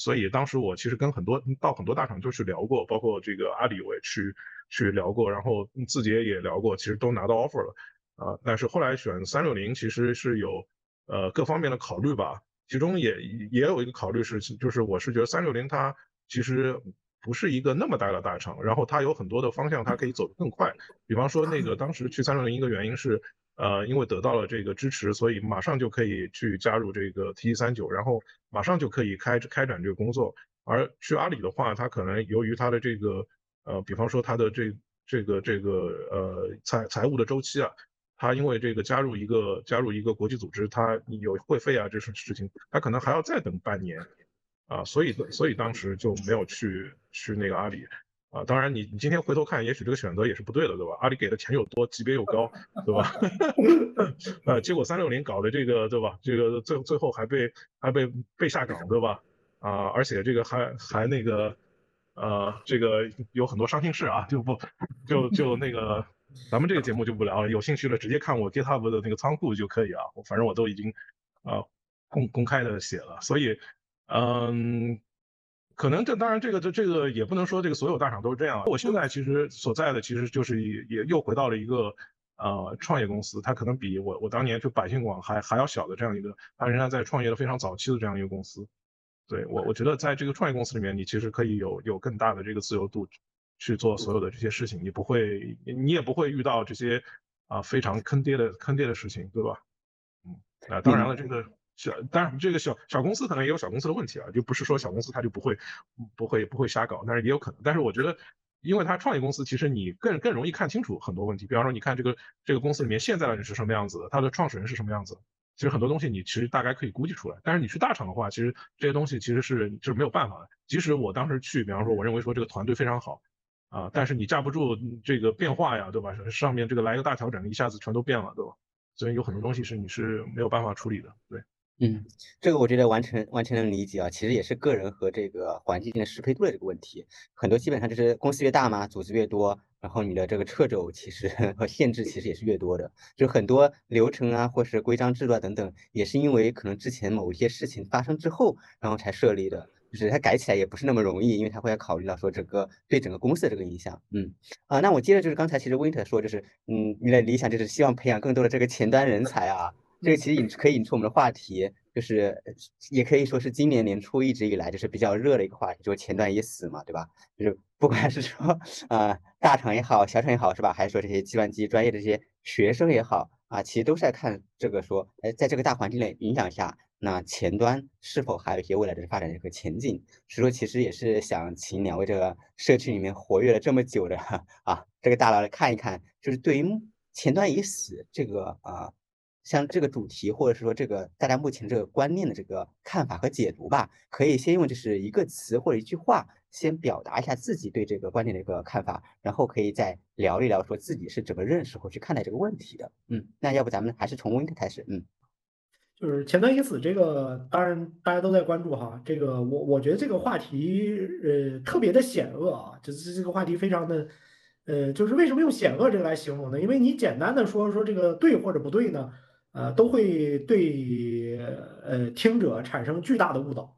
所以当时我其实跟很多到很多大厂就去聊过，包括这个阿里我也去去聊过，然后字节也聊过，其实都拿到 offer 了，啊，但是后来选三六零其实是有呃各方面的考虑吧，其中也也有一个考虑是，就是我是觉得三六零它其实不是一个那么大的大厂，然后它有很多的方向它可以走得更快，比方说那个当时去三六零一个原因是。呃，因为得到了这个支持，所以马上就可以去加入这个 T 三九，然后马上就可以开开展这个工作。而去阿里的话，它可能由于它的这个呃，比方说它的这这个这个呃财财务的周期啊，它因为这个加入一个加入一个国际组织，它有会费啊这种事情，它可能还要再等半年啊，所以所以当时就没有去去那个阿里。啊，当然，你你今天回头看，也许这个选择也是不对的，对吧？阿里给的钱又多，级别又高，对吧？呃，结果三六零搞的这个，对吧？这个最最后还被还被被下岗，对吧？啊，而且这个还还那个，呃，这个有很多伤心事啊，就不就就那个，咱们这个节目就不聊了，有兴趣的直接看我 GitHub 的那个仓库就可以啊，反正我都已经啊公公开的写了，所以嗯。可能这当然这个这这个也不能说这个所有大厂都是这样。我现在其实所在的其实就是也也又回到了一个呃创业公司，它可能比我我当年就百姓网还还要小的这样一个，它仍然在创业的非常早期的这样一个公司。对我我觉得在这个创业公司里面，你其实可以有有更大的这个自由度去做所有的这些事情，你不会你也不会遇到这些啊非常坑爹的坑爹的事情，对吧？嗯，啊当然了这个。小，当然这个小小公司可能也有小公司的问题啊，就不是说小公司它就不会，不会不会瞎搞，但是也有可能。但是我觉得，因为它创业公司，其实你更更容易看清楚很多问题。比方说，你看这个这个公司里面现在的人是什么样子，他的创始人是什么样子，其实很多东西你其实大概可以估计出来。但是你去大厂的话，其实这些东西其实是就是没有办法的。即使我当时去，比方说我认为说这个团队非常好啊，但是你架不住这个变化呀，对吧？上面这个来一个大调整，一下子全都变了，对吧？所以有很多东西是你是没有办法处理的。对，嗯，这个我觉得完全完全能理解啊。其实也是个人和这个环境的适配度的这个问题，很多基本上就是公司越大嘛，组织越多。然后你的这个掣肘其实 和限制其实也是越多的，就很多流程啊，或是规章制度啊等等，也是因为可能之前某一些事情发生之后，然后才设立的，就是它改起来也不是那么容易，因为它会要考虑到说整个对整个公司的这个影响。嗯，啊，那我接着就是刚才其实 Winter 说，就是嗯，你的理想就是希望培养更多的这个前端人才啊，这个其实引可以引出我们的话题。就是也可以说是今年年初一直以来就是比较热的一个话题，就是前端已死嘛，对吧？就是不管是说啊大厂也好，小厂也好，是吧？还是说这些计算机专业的这些学生也好啊，其实都是在看这个说，哎，在这个大环境的影响下，那前端是否还有一些未来的发展和前景？所以说，其实也是想请两位这个社区里面活跃了这么久的 啊这个大佬来看一看，就是对于前端已死这个啊。像这个主题，或者是说这个大家目前这个观念的这个看法和解读吧，可以先用就是一个词或者一句话，先表达一下自己对这个观点的一个看法，然后可以再聊一聊说自己是怎么认识或去看待这个问题的。嗯，那要不咱们还是从 Win 开始。嗯，就是前端已死这个，当然大家都在关注哈。这个我我觉得这个话题呃特别的险恶啊，就是这个话题非常的呃，就是为什么用险恶这个来形容呢？因为你简单的说说这个对或者不对呢？呃，都会对呃听者产生巨大的误导，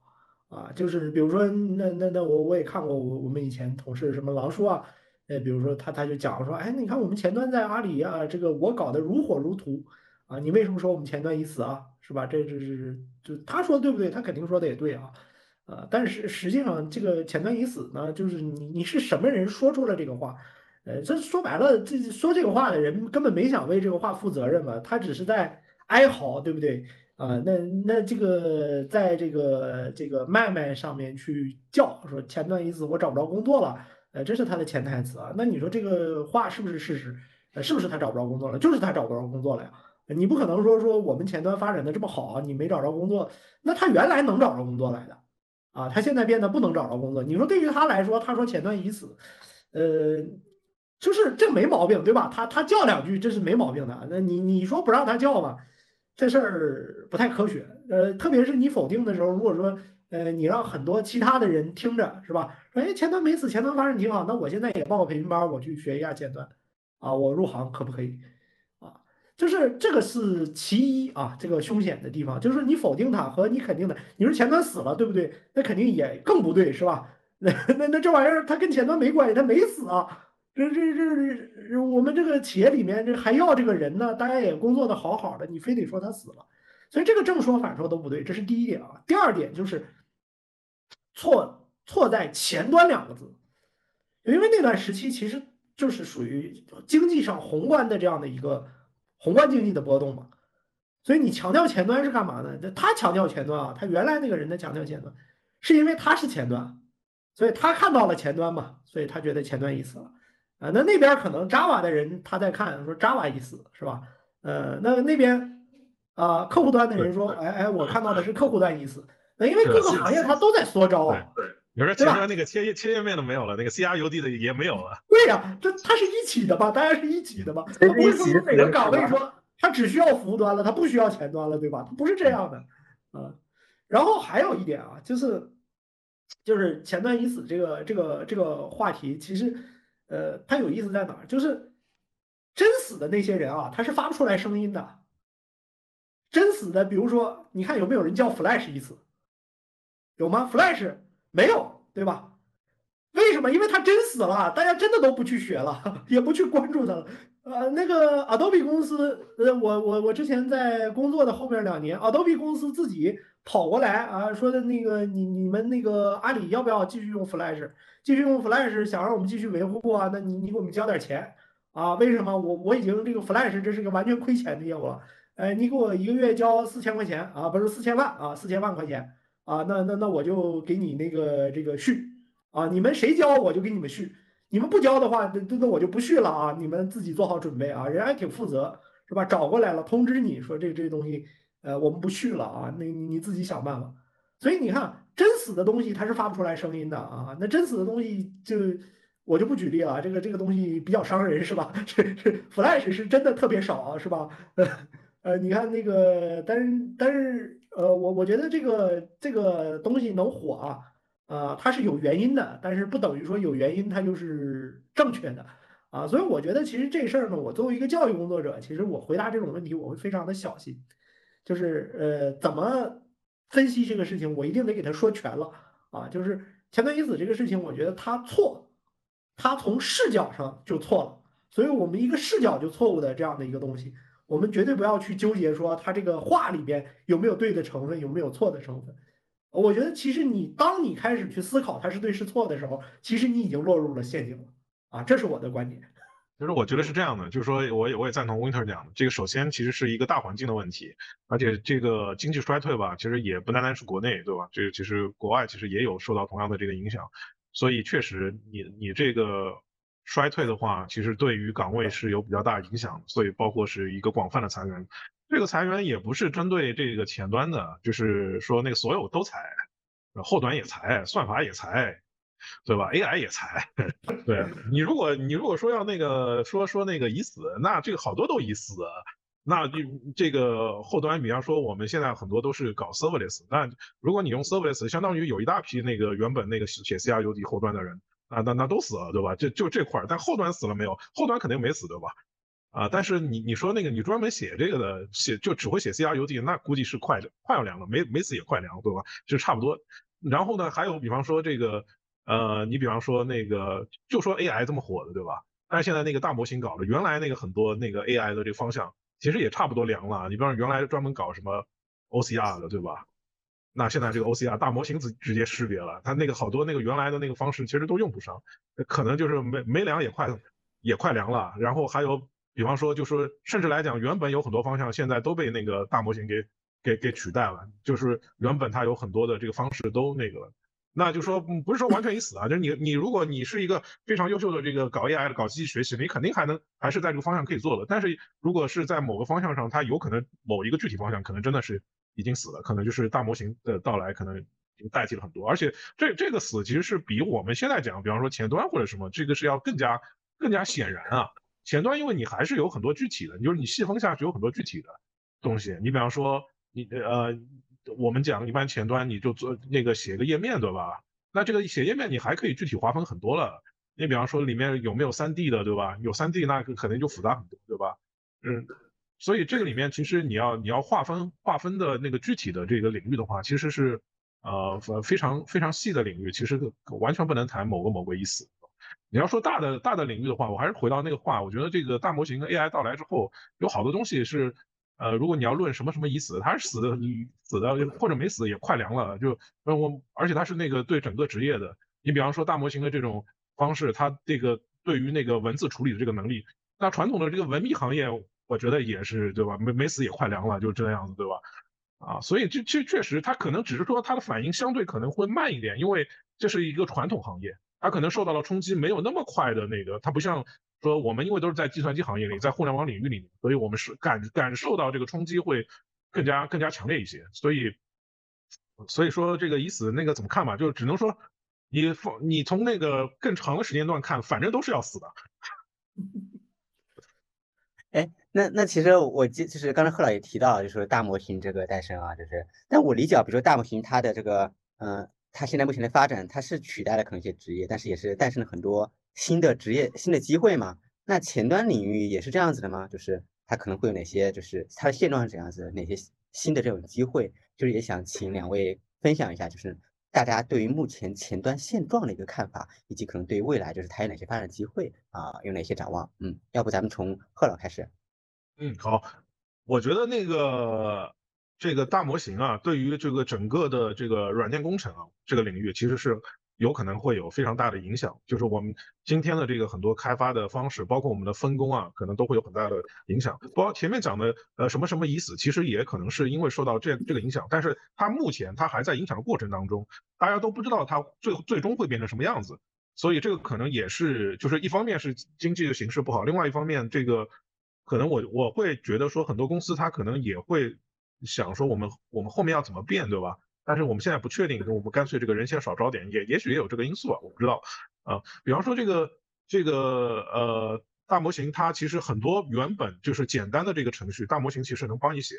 啊，就是比如说，那那那我我也看过，我我们以前同事什么狼叔啊，呃，比如说他他就讲说，哎，你看我们前端在阿里啊，这个我搞得如火如荼啊，你为什么说我们前端已死啊？是吧？这这是就他说的对不对？他肯定说的也对啊，呃，但是实际上这个前端已死呢，就是你你是什么人说出了这个话？呃，这说白了，这说这个话的人根本没想为这个话负责任嘛，他只是在哀嚎，对不对啊？那那这个在这个这个麦麦上面去叫说前段意思我找不着工作了，呃，这是他的潜台词啊。那你说这个话是不是事实？呃，是不是他找不着工作了？就是他找不着工作了呀。你不可能说说我们前端发展的这么好，你没找着工作，那他原来能找着工作来的啊，他现在变得不能找着工作。你说对于他来说，他说前端已死，呃。就是这没毛病，对吧？他他叫两句，这是没毛病的。那你你说不让他叫吧，这事儿不太科学。呃，特别是你否定的时候，如果说呃你让很多其他的人听着，是吧？说哎前端没死，前端发展挺好，那我现在也报个培训班，我去学一下前端，啊，我入行可不可以？啊，就是这个是其一啊，这个凶险的地方，就是你否定它和你肯定的，你说前端死了，对不对？那肯定也更不对，是吧？那那那这玩意儿它跟前端没关系，它没死啊。这这这，我们这个企业里面这还要这个人呢，大家也工作的好好的，你非得说他死了，所以这个正说反说都不对，这是第一点啊。第二点就是错错在前端两个字，因为那段时期其实就是属于经济上宏观的这样的一个宏观经济的波动嘛，所以你强调前端是干嘛呢？他强调前端啊，他原来那个人的强调前端，是因为他是前端，所以他看到了前端嘛，所以他觉得前端已死了。啊，那那边可能 Java 的人他在看说 Java 已死是吧？呃，那那边啊客户端的人说，哎哎，我看到的是客户端已死。那因为各个行业它都在缩招啊。对，有时候前端那个切切页面都没有了，那个 CRUD 的也没有了。对呀，这它是一起的吧？大家是一起的吧？它不是说每个岗位说它只需要服务端了，它不需要前端了，对吧？它不是这样的啊。然后还有一点啊，就是就是前端已死这个这个这个话题，其实。呃，它有意思在哪儿？就是真死的那些人啊，他是发不出来声音的。真死的，比如说，你看有没有人叫 Flash 一词？有吗？Flash 没有，对吧？为什么？因为他真死了，大家真的都不去学了，也不去关注他了。呃，那个 Adobe 公司，呃，我我我之前在工作的后面两年，Adobe 公司自己跑过来啊，说的那个你你们那个阿里要不要继续用 Flash？继续用 Flash，想让我们继续维护啊？那你你给我们交点钱啊？为什么？我我已经这个 Flash 这是个完全亏钱的业务了。哎，你给我一个月交四千块钱啊？不是四千万啊？四千万块钱啊？那那那我就给你那个这个续啊？你们谁交我就给你们续，你们不交的话，那那我就不续了啊！你们自己做好准备啊！人还挺负责是吧？找过来了，通知你说这这东西呃我们不去了啊？那你你自己想办法。所以你看。真死的东西它是发不出来声音的啊，那真死的东西就我就不举例了，这个这个东西比较伤人是吧？是是，Flash 是真的特别少啊是吧？呃，你看那个，但是但是呃，我我觉得这个这个东西能火啊，呃，它是有原因的，但是不等于说有原因它就是正确的啊。所以我觉得其实这事儿呢，我作为一个教育工作者，其实我回答这种问题我会非常的小心，就是呃，怎么分析这个事情，我一定得给他说全了啊。就是前端因子这个事情，我觉得他错，他从视角上就错了，所以我们一个视角就错误的这样的一个东西。我们绝对不要去纠结说他这个话里边有没有对的成分，有没有错的成分。我觉得其实你当你开始去思考它是对是错的时候，其实你已经落入了陷阱了啊！这是我的观点。其实我觉得是这样的，就是说我也我也赞同 Winter 讲的，这个首先其实是一个大环境的问题，而且这个经济衰退吧，其实也不单单是国内，对吧？这个其实国外其实也有受到同样的这个影响，所以确实你你这个。衰退的话，其实对于岗位是有比较大影响，所以包括是一个广泛的裁员。这个裁员也不是针对这个前端的，就是说那个所有都裁，后端也裁，算法也裁，对吧？AI 也裁。对你如果你如果说要那个说说那个已死，那这个好多都已死。那这这个后端，比方说我们现在很多都是搞 serverless，那如果你用 serverless，相当于有一大批那个原本那个写 C R U D 后端的人。啊，那那都死了，对吧？就就这块儿，但后端死了没有？后端肯定没死，对吧？啊，但是你你说那个你专门写这个的，写就只会写 C R U D，那估计是快快要凉了，没没死也快凉，对吧？就差不多。然后呢，还有比方说这个，呃，你比方说那个，就说 A I 这么火的，对吧？但是现在那个大模型搞的，原来那个很多那个 A I 的这个方向，其实也差不多凉了。你比方说原来专门搞什么 O C R 的，对吧？那现在这个 OCR 大模型直直接识别了，它那个好多那个原来的那个方式其实都用不上，可能就是没没凉也快也快凉了。然后还有，比方说就说甚至来讲，原本有很多方向现在都被那个大模型给给给取代了，就是原本它有很多的这个方式都那个，那就说不是说完全已死啊，就是你你如果你是一个非常优秀的这个搞 AI 的搞机器学习，你肯定还能还是在这个方向可以做的。但是如果是在某个方向上，它有可能某一个具体方向可能真的是。已经死了，可能就是大模型的到来，可能已经代替了很多。而且这这个死其实是比我们现在讲，比方说前端或者什么，这个是要更加更加显然啊。前端因为你还是有很多具体的，就是你细分下去有很多具体的东西。你比方说你呃，我们讲一般前端你就做那个写个页面对吧？那这个写页面你还可以具体划分很多了。你比方说里面有没有三 D 的对吧？有三 D 那可能就复杂很多对吧？嗯。所以这个里面其实你要你要划分划分的那个具体的这个领域的话，其实是呃非常非常细的领域，其实完全不能谈某个某个意思。你要说大的大的领域的话，我还是回到那个话，我觉得这个大模型跟 AI 到来之后，有好多东西是呃，如果你要论什么什么已死，他是死的 死的或者没死也快凉了，就我而且他是那个对整个职业的。你比方说大模型的这种方式，它这个对于那个文字处理的这个能力，那传统的这个文秘行业。我觉得也是，对吧？没没死也快凉了，就这样子，对吧？啊，所以这这确实，它可能只是说它的反应相对可能会慢一点，因为这是一个传统行业，它可能受到了冲击没有那么快的那个，它不像说我们因为都是在计算机行业里，在互联网领域里面，所以我们是感感受到这个冲击会更加更加强烈一些。所以所以说这个已死那个怎么看吧？就只能说你放你从那个更长的时间段看，反正都是要死的。哎，那那其实我记就是刚才贺老也提到，就是大模型这个诞生啊，就是，但我理解，比如说大模型它的这个，嗯，它现在目前的发展，它是取代了可能一些职业，但是也是诞生了很多新的职业、新的机会嘛。那前端领域也是这样子的吗？就是它可能会有哪些，就是它的现状是怎样子，哪些新的这种机会？就是也想请两位分享一下，就是。大家对于目前前端现状的一个看法，以及可能对于未来就是它有哪些发展机会啊，有哪些展望？嗯，要不咱们从贺老开始。嗯，好，我觉得那个这个大模型啊，对于这个整个的这个软件工程啊这个领域，其实是。有可能会有非常大的影响，就是我们今天的这个很多开发的方式，包括我们的分工啊，可能都会有很大的影响。包括前面讲的呃什么什么已死，其实也可能是因为受到这这个影响，但是它目前它还在影响的过程当中，大家都不知道它最最终会变成什么样子。所以这个可能也是，就是一方面是经济的形势不好，另外一方面这个可能我我会觉得说很多公司它可能也会想说我们我们后面要怎么变，对吧？但是我们现在不确定，我们干脆这个人先少招点，也也许也有这个因素啊，我不知道啊。比方说这个这个呃大模型它其实很多原本就是简单的这个程序，大模型其实能帮你写，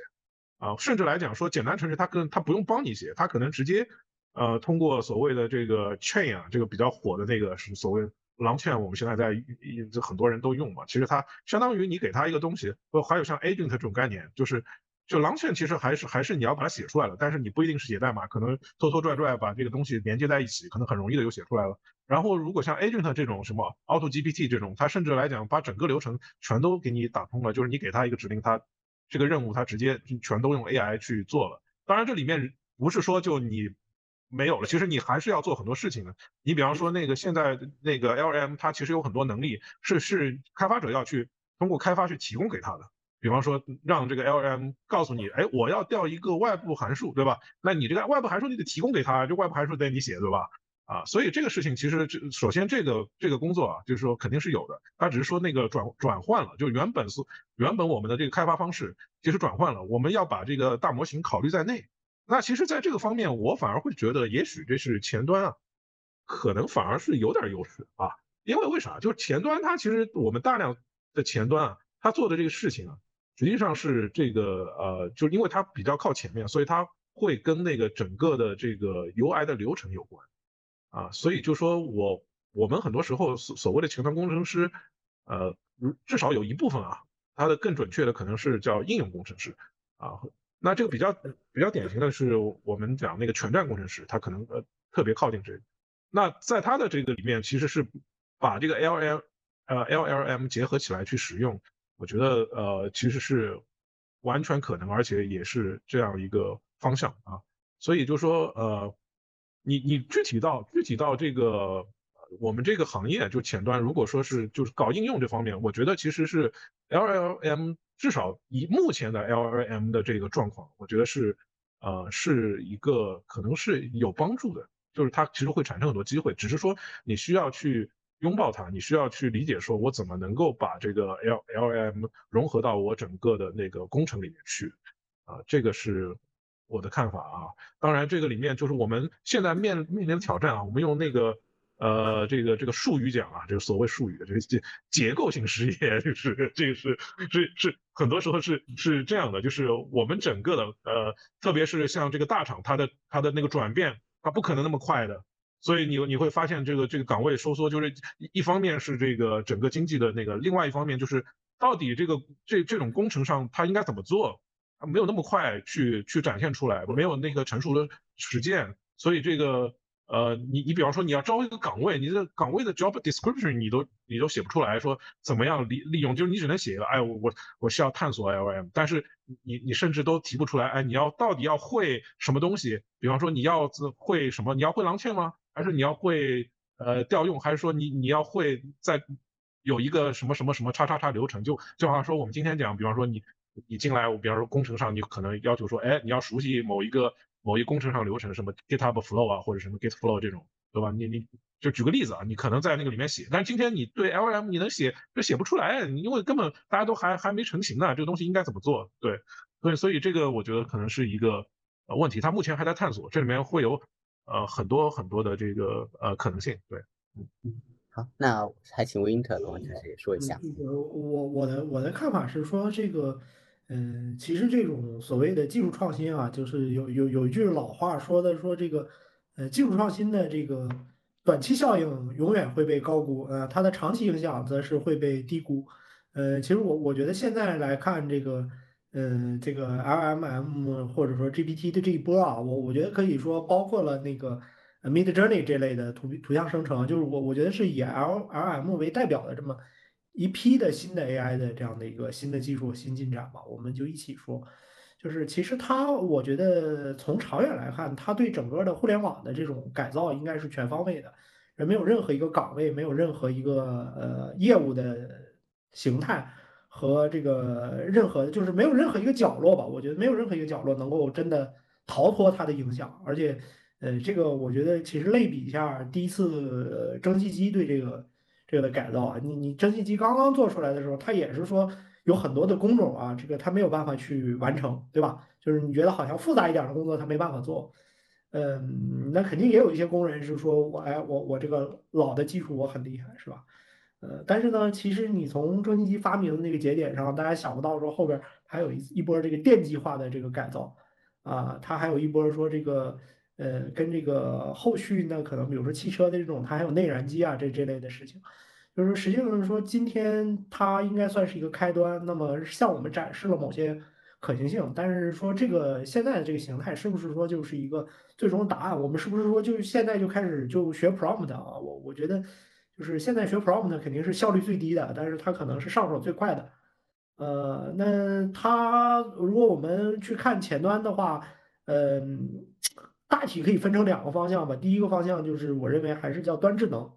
啊，甚至来讲说简单程序它跟它不用帮你写，它可能直接呃通过所谓的这个 chain 啊，这个比较火的那个是所谓狼 chain，我们现在在这很多人都用嘛，其实它相当于你给它一个东西，不还有像 agent 这种概念，就是。就狼券其实还是还是你要把它写出来了，但是你不一定是写代码，可能拖拖拽拽把这个东西连接在一起，可能很容易的就写出来了。然后如果像 Agent 这种什么 Auto GPT 这种，它甚至来讲把整个流程全都给你打通了，就是你给它一个指令，它这个任务它直接全都用 AI 去做了。当然这里面不是说就你没有了，其实你还是要做很多事情的。你比方说那个现在那个 LM 它其实有很多能力是是开发者要去通过开发去提供给他的。比方说，让这个 LM 告诉你，哎，我要调一个外部函数，对吧？那你这个外部函数你得提供给他，这外部函数得你写，对吧？啊，所以这个事情其实这首先这个这个工作啊，就是说肯定是有的，他只是说那个转转换了，就原本是原本我们的这个开发方式其实转换了，我们要把这个大模型考虑在内。那其实在这个方面，我反而会觉得，也许这是前端啊，可能反而是有点优势啊，因为为啥？就是前端它其实我们大量的前端啊，它做的这个事情啊。实际上是这个呃，就是因为它比较靠前面，所以它会跟那个整个的这个 UI 的流程有关啊，所以就说我我们很多时候所所谓的前端工程师，呃，至少有一部分啊，它的更准确的可能是叫应用工程师啊，那这个比较比较典型的是我们讲那个全站工程师，他可能呃特别靠近这个，那在他的这个里面其实是把这个 LL 呃 LLM 结合起来去使用。我觉得呃其实是完全可能，而且也是这样一个方向啊，所以就说呃，你你具体到具体到这个我们这个行业就前端，如果说是就是搞应用这方面，我觉得其实是 LLM 至少以目前的 LLM 的这个状况，我觉得是呃是一个可能是有帮助的，就是它其实会产生很多机会，只是说你需要去。拥抱它，你需要去理解，说我怎么能够把这个 L L M 融合到我整个的那个工程里面去，啊，这个是我的看法啊。当然，这个里面就是我们现在面面临的挑战啊。我们用那个呃这个这个术语讲啊，这个所谓术语的，这个结结构性失业，就是这个是是是很多时候是是这样的，就是我们整个的呃，特别是像这个大厂，它的它的那个转变，它不可能那么快的。所以你你会发现这个这个岗位收缩，就是一方面是这个整个经济的那个，另外一方面就是到底这个这这种工程上它应该怎么做，没有那么快去去展现出来，没有那个成熟的实践，所以这个呃你你比方说你要招一个岗位，你这岗位的 job description 你都你都写不出来，说怎么样利利用，就是你只能写一个哎我我我需要探索 LM，但是你你甚至都提不出来，哎你要到底要会什么东西，比方说你要会什么，你要会狼嵌吗？还是你要会呃调用，还是说你你要会在有一个什么什么什么叉叉叉流程？就就好像说我们今天讲，比方说你你进来，我比方说工程上你可能要求说，哎，你要熟悉某一个某一工程上流程，什么 GitHub Flow 啊，或者什么 Git Flow 这种，对吧？你你就举个例子啊，你可能在那个里面写，但是今天你对 LM 你能写就写不出来，因为根本大家都还还没成型呢，这个东西应该怎么做？对，所以所以这个我觉得可能是一个呃问题，它目前还在探索，这里面会有。呃，很多很多的这个呃可能性，对，嗯嗯，好，那还请 Winter 跟我们说一下。我我的我的看法是说，这个，嗯，其实这种所谓的技术创新啊，就是有有有一句老话说的，说这个，呃，技术创新的这个短期效应永远会被高估，呃，它的长期影响则是会被低估。呃，其实我我觉得现在来看这个。嗯，这个 LMM 或者说 GPT 的这一波啊，我我觉得可以说包括了那个 Mid Journey 这类的图图像生成，就是我我觉得是以 LLM 为代表的这么一批的新的 AI 的这样的一个新的技术新进展吧。我们就一起说，就是其实它，我觉得从长远来看，它对整个的互联网的这种改造应该是全方位的，而没有任何一个岗位，没有任何一个呃业务的形态。和这个任何就是没有任何一个角落吧，我觉得没有任何一个角落能够真的逃脱它的影响，而且，呃，这个我觉得其实类比一下第一次蒸汽机对这个这个的改造啊，你你蒸汽机刚刚做出来的时候，它也是说有很多的工种啊，这个它没有办法去完成，对吧？就是你觉得好像复杂一点的工作它没办法做，嗯，那肯定也有一些工人是说我哎我我这个老的技术我很厉害，是吧？呃，但是呢，其实你从蒸汽机发明的那个节点上，大家想不到说后边还有一一波这个电气化的这个改造啊，它还有一波说这个呃跟这个后续呢，可能比如说汽车的这种，它还有内燃机啊这这类的事情，就是实际上说今天它应该算是一个开端，那么向我们展示了某些可行性，但是说这个现在的这个形态是不是说就是一个最终答案？我们是不是说就现在就开始就学 prompt 啊？我我觉得。就是现在学 prompt 呢，肯定是效率最低的，但是它可能是上手最快的。呃，那它如果我们去看前端的话，嗯，大体可以分成两个方向吧。第一个方向就是我认为还是叫端智能，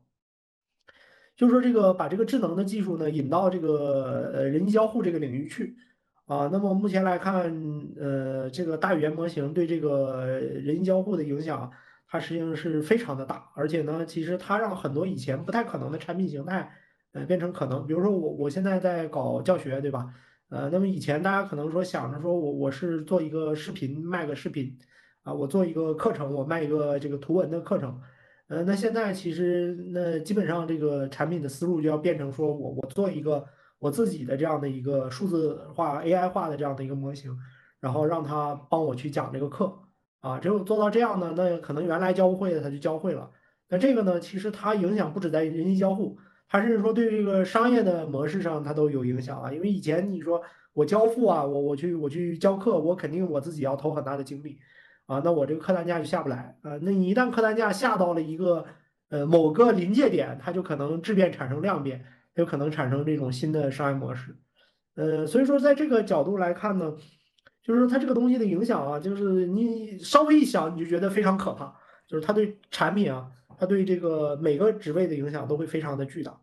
就是说这个把这个智能的技术呢引到这个呃人机交互这个领域去啊。那么目前来看，呃，这个大语言模型对这个人机交互的影响。它实际上是非常的大，而且呢，其实它让很多以前不太可能的产品形态，呃，变成可能。比如说我我现在在搞教学，对吧？呃，那么以前大家可能说想着说我我是做一个视频卖个视频，啊，我做一个课程我卖一个这个图文的课程，呃，那现在其实那基本上这个产品的思路就要变成说我我做一个我自己的这样的一个数字化 AI 化的这样的一个模型，然后让它帮我去讲这个课。啊，只有做到这样呢，那可能原来教不会的他就教会了。那这个呢，其实它影响不止在人机交互，它甚至说对这个商业的模式上它都有影响啊。因为以前你说我交付啊，我我去我去教课，我肯定我自己要投很大的精力啊，那我这个客单价就下不来啊。那你一旦客单价下到了一个呃某个临界点，它就可能质变产生量变，有可能产生这种新的商业模式。呃，所以说在这个角度来看呢。就是说它这个东西的影响啊，就是你稍微一想你就觉得非常可怕，就是它对产品啊，它对这个每个职位的影响都会非常的巨大，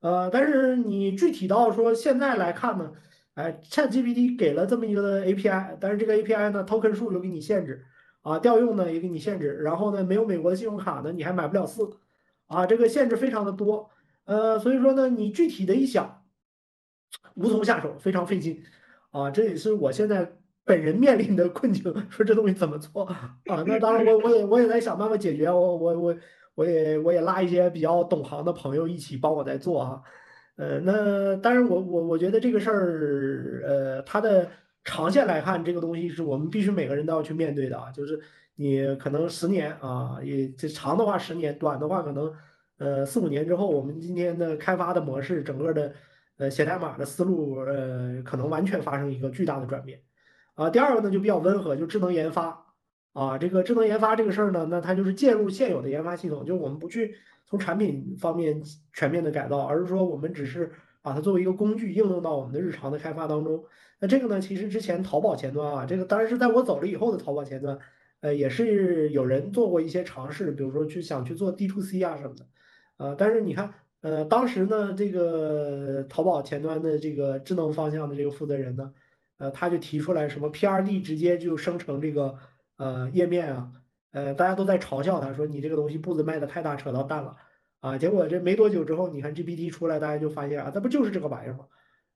呃，但是你具体到说现在来看呢，哎，ChatGPT 给了这么一个 API，但是这个 API 呢，token 数又给你限制，啊，调用呢也给你限制，然后呢没有美国的信用卡呢你还买不了四，啊，这个限制非常的多，呃，所以说呢你具体的一想，无从下手，非常费劲，啊，这也是我现在。本人面临的困境，说这东西怎么做啊？那当然，我我也我也在想办法解决。我我我我也我也拉一些比较懂行的朋友一起帮我在做啊。呃，那当然，我我我觉得这个事儿，呃，它的长线来看，这个东西是我们必须每个人都要去面对的啊。就是你可能十年啊，也这长的话十年，短的话可能呃四五年之后，我们今天的开发的模式，整个的呃写代码的思路，呃，可能完全发生一个巨大的转变。啊，第二个呢就比较温和，就智能研发啊，这个智能研发这个事儿呢，那它就是介入现有的研发系统，就我们不去从产品方面全面的改造，而是说我们只是把它作为一个工具应用到我们的日常的开发当中。那这个呢，其实之前淘宝前端啊，这个当然是在我走了以后的淘宝前端，呃，也是有人做过一些尝试，比如说去想去做 D to C 啊什么的，呃，但是你看，呃，当时呢，这个淘宝前端的这个智能方向的这个负责人呢。呃，他就提出来什么 PRD 直接就生成这个呃页面啊，呃，大家都在嘲笑他说你这个东西步子迈的太大，扯到蛋了啊。结果这没多久之后，你看 GPT 出来，大家就发现啊，它不就是这个玩意儿吗？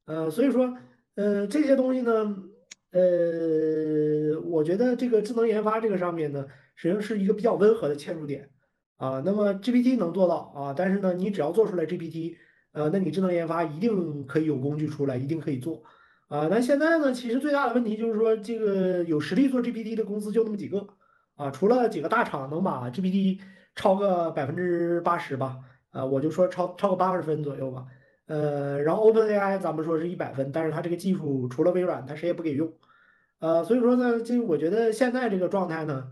呃，所以说，呃，这些东西呢，呃，我觉得这个智能研发这个上面呢，实际上是一个比较温和的切入点啊。那么 GPT 能做到啊，但是呢，你只要做出来 GPT，呃，那你智能研发一定可以有工具出来，一定可以做。啊，那现在呢？其实最大的问题就是说，这个有实力做 GPT 的公司就那么几个啊，除了几个大厂能把 GPT 超个百分之八十吧，啊，我就说超超过八十分左右吧，呃，然后 OpenAI 咱们说是一百分，但是它这个技术除了微软，它谁也不给用，呃，所以说呢，这我觉得现在这个状态呢，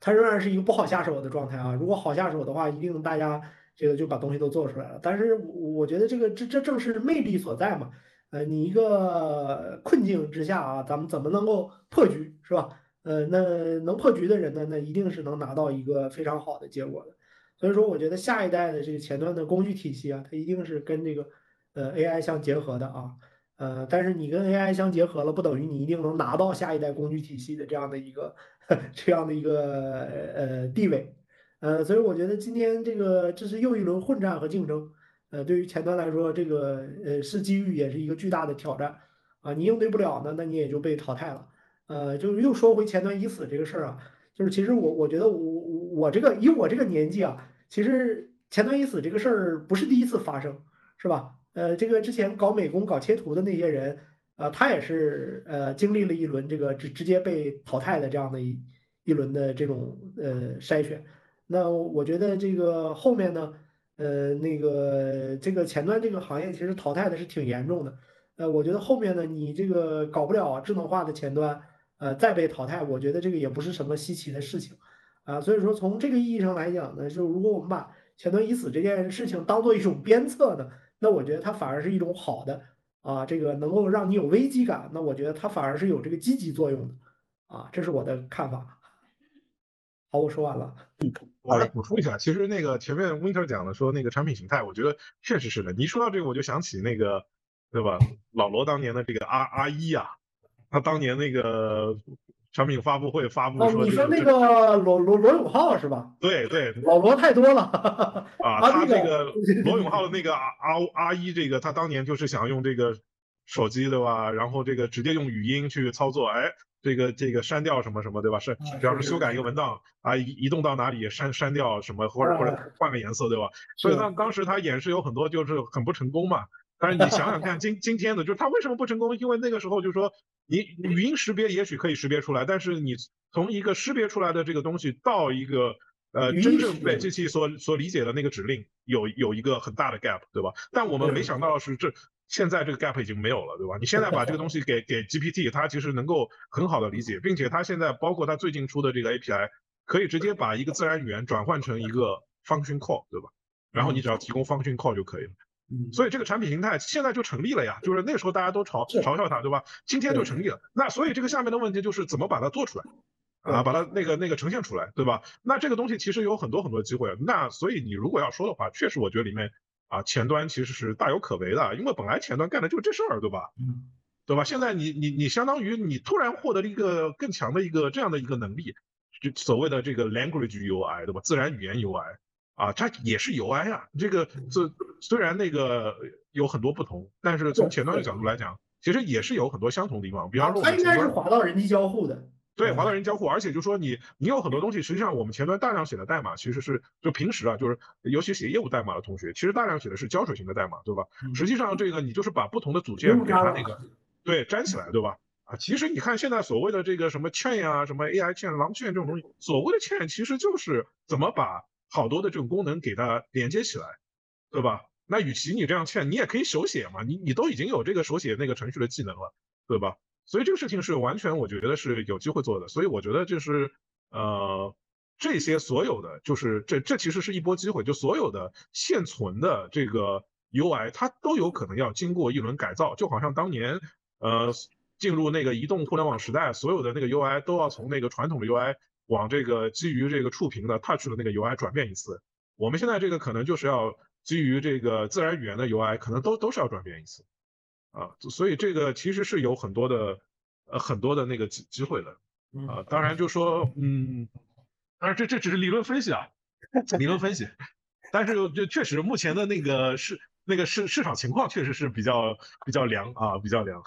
它仍然是一个不好下手的状态啊。如果好下手的话，一定大家这个就把东西都做出来了。但是我觉得这个这这正是魅力所在嘛。呃，你一个困境之下啊，咱们怎么能够破局，是吧？呃，那能破局的人呢，那一定是能拿到一个非常好的结果的。所以说，我觉得下一代的这个前端的工具体系啊，它一定是跟这个呃 AI 相结合的啊。呃，但是你跟 AI 相结合了，不等于你一定能拿到下一代工具体系的这样的一个 这样的一个呃地位。呃，所以我觉得今天这个这是又一轮混战和竞争。呃，对于前端来说，这个呃是机遇，也是一个巨大的挑战啊！你应对不了呢，那你也就被淘汰了。呃，就是又说回前端已死这个事儿啊，就是其实我我觉得我我这个以我这个年纪啊，其实前端已死这个事儿不是第一次发生，是吧？呃，这个之前搞美工、搞切图的那些人，呃，他也是呃经历了一轮这个直直接被淘汰的这样的一一轮的这种呃筛选。那我觉得这个后面呢，呃，那个这个前端这个行业其实淘汰的是挺严重的。呃，我觉得后面呢，你这个搞不了智能化的前端，呃，再被淘汰，我觉得这个也不是什么稀奇的事情啊。所以说，从这个意义上来讲呢，就如果我们把前端已死这件事情当做一种鞭策呢，那我觉得它反而是一种好的啊，这个能够让你有危机感，那我觉得它反而是有这个积极作用的啊，这是我的看法。好，我说完了。嗯我来补充一下，其实那个前面 Winter 讲的说那个产品形态，我觉得确实是的。你一说到这个，我就想起那个。对吧？老罗当年的这个 R R 一啊，他当年那个产品发布会发布说，你说那个罗罗罗永浩是吧？对对，老罗太多了 啊。他这个罗永浩的那个 R R 一，这个他当年就是想用这个手机对吧？然后这个直接用语音去操作，哎，这个这个删掉什么什么对吧？是，比方说修改一个文档啊，移移动到哪里删删掉什么，或者或者换个颜色对吧？所以当当时他演示有很多就是很不成功嘛。但是你想想看，今今天的就是他为什么不成功？因为那个时候就是说，你语音识别也许可以识别出来，但是你从一个识别出来的这个东西到一个呃真正被机器所所理解的那个指令，有有一个很大的 gap，对吧？但我们没想到是这现在这个 gap 已经没有了，对吧？你现在把这个东西给给 GPT，它其实能够很好的理解，并且它现在包括它最近出的这个 API，可以直接把一个自然语言转换成一个 function call，对吧？然后你只要提供 function call 就可以了。所以这个产品形态现在就成立了呀，就是那时候大家都嘲嘲笑它，对吧？今天就成立了。那所以这个下面的问题就是怎么把它做出来，啊，把它那个那个呈现出来，对吧？那这个东西其实有很多很多机会。那所以你如果要说的话，确实我觉得里面啊前端其实是大有可为的，因为本来前端干的就是这事儿，对吧？嗯，对吧？现在你你你相当于你突然获得了一个更强的一个这样的一个能力，就所谓的这个 language UI，对吧？自然语言 UI。啊，它也是 UI 啊，这个这虽然那个有很多不同，但是从前端的角度来讲，其实也是有很多相同的地方。比方说，它应该是滑到人机交互的。对，划到人交互，而且就说你你有很多东西，实际上我们前端大量写的代码其实是就平时啊，就是尤其写业务代码的同学，其实大量写的是胶水型的代码，对吧？实际上这个你就是把不同的组件给它那个对粘起来，对吧？啊，其实你看现在所谓的这个什么 chain 啊，什么 AI chain、狼 chain 这种东西，所谓的 chain 其实就是怎么把好多的这种功能给它连接起来，对吧？那与其你这样欠，你也可以手写嘛。你你都已经有这个手写那个程序的技能了，对吧？所以这个事情是完全我觉得是有机会做的。所以我觉得就是呃这些所有的就是这这其实是一波机会，就所有的现存的这个 UI 它都有可能要经过一轮改造，就好像当年呃进入那个移动互联网时代，所有的那个 UI 都要从那个传统的 UI。往这个基于这个触屏的 Touch 的那个 UI 转变一次，我们现在这个可能就是要基于这个自然语言的 UI，可能都都是要转变一次，啊，所以这个其实是有很多的呃很多的那个机机会的，啊，当然就说嗯，当然这这只是理论分析啊，理论分析，但是就确实目前的那个市那个市市场情况确实是比较比较凉啊，比较凉，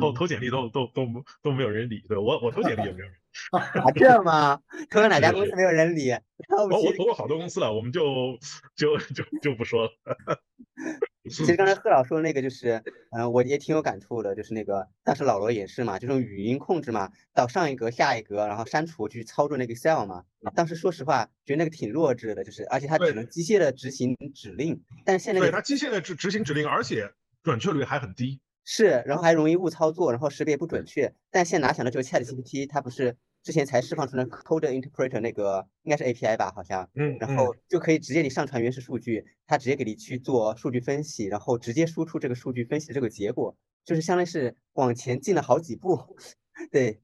投投简历都都都都没有人理，对我我投简历也没有人。啊，这样吗？投了 哪家公司没有人理？我我投过好多公司了，我们就就就就不说了。其实刚才贺老说的那个，就是嗯，我也挺有感触的，就是那个当时老罗也是嘛，就用语音控制嘛，到上一格下一格，然后删除去操作那个 Excel 嘛。当时说实话，觉得那个挺弱智的，就是而且它只能机械的执行指令，但是现在对它机械的执执行指令，而且准确率还很低。是，然后还容易误操作，然后识别不准确。但现在哪想到就是 ChatGPT，它不是之前才释放出来 Code Interpreter 那个应该是 API 吧，好像，嗯，然后就可以直接你上传原始数据，它直接给你去做数据分析，然后直接输出这个数据分析的这个结果，就是相当于是往前进了好几步。对，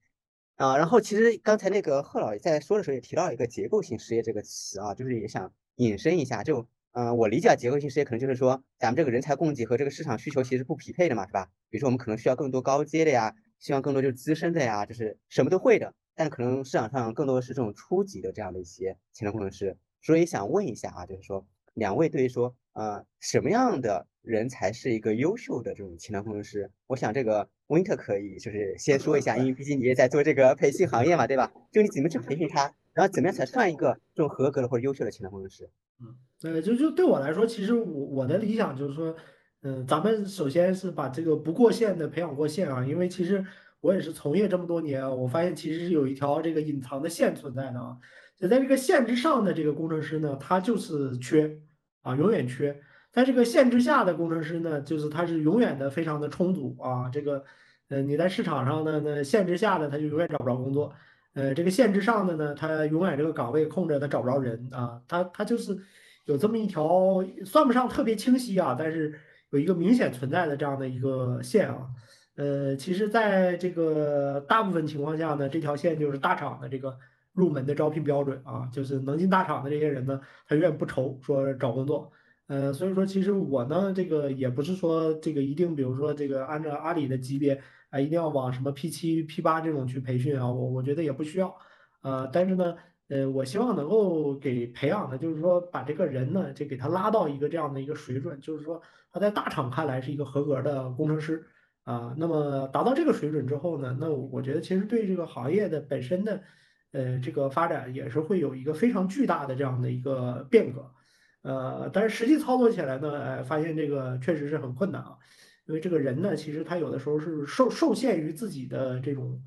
啊，然后其实刚才那个贺老在说的时候也提到一个结构性失业这个词啊，就是也想引申一下，就。嗯，我理解结构性失业可能就是说，咱们这个人才供给和这个市场需求其实不匹配的嘛，是吧？比如说我们可能需要更多高阶的呀，希望更多就是资深的呀，就是什么都会的，但可能市场上更多的是这种初级的这样的一些前端工程师。所以想问一下啊，就是说两位对于说，呃，什么样的人才是一个优秀的这种前端工程师？我想这个 Winter 可以就是先说一下，因为毕竟你也在做这个培训行业嘛，对吧？就你怎么去培训他？然后怎么样才算一个这种合格的或者优秀的前端工程师？嗯，呃，就就对我来说，其实我我的理想就是说，嗯，咱们首先是把这个不过线的培养过线啊，因为其实我也是从业这么多年啊，我发现其实是有一条这个隐藏的线存在的啊，就在这个线之上的这个工程师呢，他就是缺啊，永远缺；在这个线之下的工程师呢，就是他是永远的非常的充足啊，这个，呃，你在市场上呢，那线之下的他就永远找不着工作。呃，这个线之上的呢，他永远这个岗位空着，他找不着人啊，他他就是有这么一条，算不上特别清晰啊，但是有一个明显存在的这样的一个线啊。呃，其实在这个大部分情况下呢，这条线就是大厂的这个入门的招聘标准啊，就是能进大厂的这些人呢，他永远不愁说找工作。呃，所以说其实我呢，这个也不是说这个一定，比如说这个按照阿里的级别。啊，一定要往什么 P 七、P 八这种去培训啊？我我觉得也不需要，呃，但是呢，呃，我希望能够给培养的，就是说把这个人呢，就给他拉到一个这样的一个水准，就是说他在大厂看来是一个合格的工程师啊。那么达到这个水准之后呢，那我觉得其实对这个行业的本身的，呃，这个发展也是会有一个非常巨大的这样的一个变革，呃，但是实际操作起来呢，哎，发现这个确实是很困难啊。因为这个人呢，其实他有的时候是受受限于自己的这种，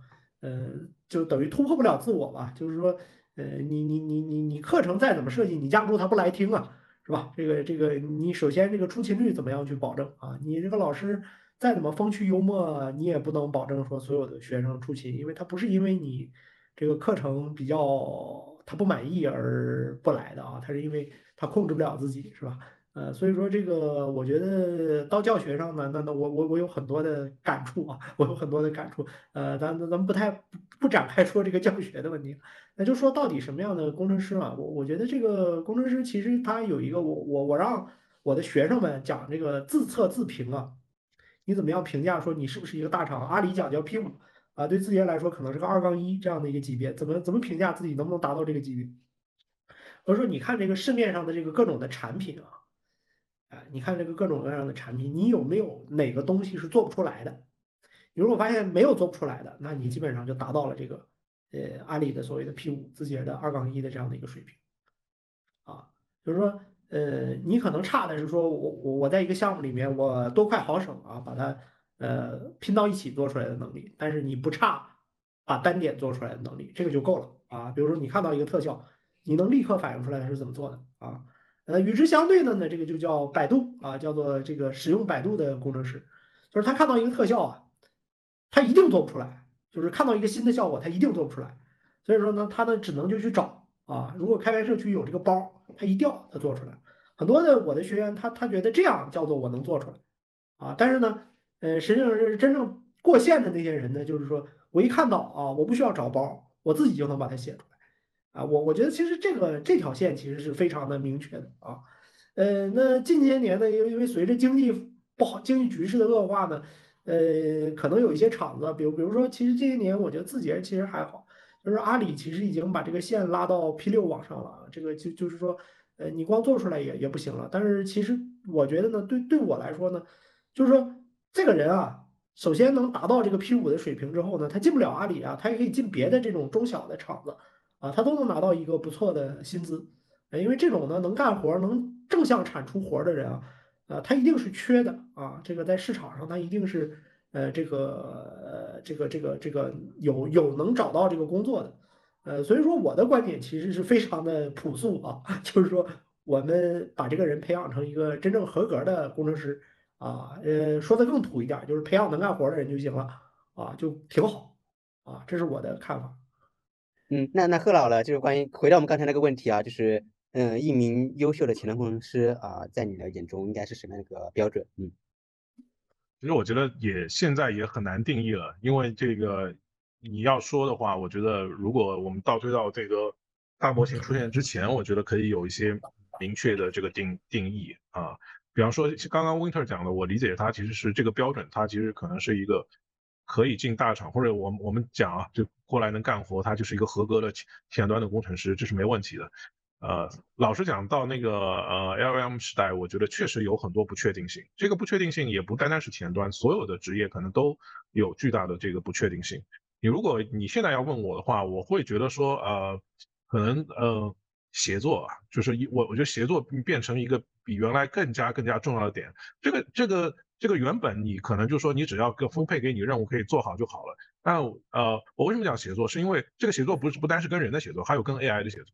呃，就等于突破不了自我吧。就是说，呃，你你你你你课程再怎么设计，你架不住他不来听啊，是吧？这个这个，你首先这个出勤率怎么样去保证啊？你这个老师再怎么风趣幽默，你也不能保证说所有的学生出勤，因为他不是因为你这个课程比较他不满意而不来的啊，他是因为他控制不了自己，是吧？呃，所以说这个，我觉得到教学上呢，那那我我我有很多的感触啊，我有很多的感触。呃，咱咱们不太不展开说这个教学的问题，那就说到底什么样的工程师嘛？我我觉得这个工程师其实他有一个，我我我让我的学生们讲这个自测自评啊，你怎么样评价说你是不是一个大厂？阿里讲叫 P 五啊，对自己来说可能是个二杠一这样的一个级别，怎么怎么评价自己能不能达到这个级别？我说你看这个市面上的这个各种的产品啊。啊，你看这个各种各样的产品，你有没有哪个东西是做不出来的？你如果发现没有做不出来的，那你基本上就达到了这个呃阿里的所谓的 P 五字节的二杠一的这样的一个水平。啊，就是说呃你可能差的是说我我我在一个项目里面我多快好省啊，把它呃拼到一起做出来的能力，但是你不差把单点做出来的能力，这个就够了啊。比如说你看到一个特效，你能立刻反应出来它是怎么做的啊？呃，与之相对的呢，这个就叫百度啊，叫做这个使用百度的工程师，就是他看到一个特效啊，他一定做不出来，就是看到一个新的效果，他一定做不出来。所以说呢，他呢只能就去找啊，如果开源社区有这个包，他一调他做出来。很多的我的学员，他他觉得这样叫做我能做出来啊，但是呢，呃，实际上是真正过线的那些人呢，就是说我一看到啊，我不需要找包，我自己就能把它写出来。啊，我我觉得其实这个这条线其实是非常的明确的啊，呃，那近些年呢，因为因为随着经济不好，经济局势的恶化呢，呃，可能有一些厂子，比如比如说，其实这些年我觉得字节其实还好，就是阿里其实已经把这个线拉到 P 六往上了，这个就就是说，呃，你光做出来也也不行了。但是其实我觉得呢，对对我来说呢，就是说这个人啊，首先能达到这个 P 五的水平之后呢，他进不了阿里啊，他也可以进别的这种中小的厂子。啊，他都能拿到一个不错的薪资，因为这种呢能干活、能正向产出活的人啊，呃，他一定是缺的啊。这个在市场上，他一定是呃这个这个这个这个有有能找到这个工作的，呃，所以说我的观点其实是非常的朴素啊，就是说我们把这个人培养成一个真正合格的工程师啊，呃，说的更土一点，就是培养能干活的人就行了啊，就挺好啊，这是我的看法。嗯，那那贺老了，就是关于回到我们刚才那个问题啊，就是嗯，一名优秀的前端工程师啊，在你的眼中应该是什么样的一个标准？嗯，其实我觉得也现在也很难定义了，因为这个你要说的话，我觉得如果我们倒推到这个大模型出现之前，我觉得可以有一些明确的这个定定义啊，比方说刚刚 Winter 讲的，我理解他其实是这个标准，它其实可能是一个。可以进大厂，或者我我们讲啊，就过来能干活，他就是一个合格的前前端的工程师，这是没问题的。呃，老实讲，到那个呃 LLM 时代，我觉得确实有很多不确定性。这个不确定性也不单单是前端，所有的职业可能都有巨大的这个不确定性。你如果你现在要问我的话，我会觉得说，呃可能呃协作啊，就是一我我觉得协作变成一个比原来更加更加重要的点。这个这个这个原本你可能就说你只要个分配给你任务可以做好就好了。但呃我为什么讲协作？是因为这个协作不是不单是跟人的协作，还有跟 AI 的协作。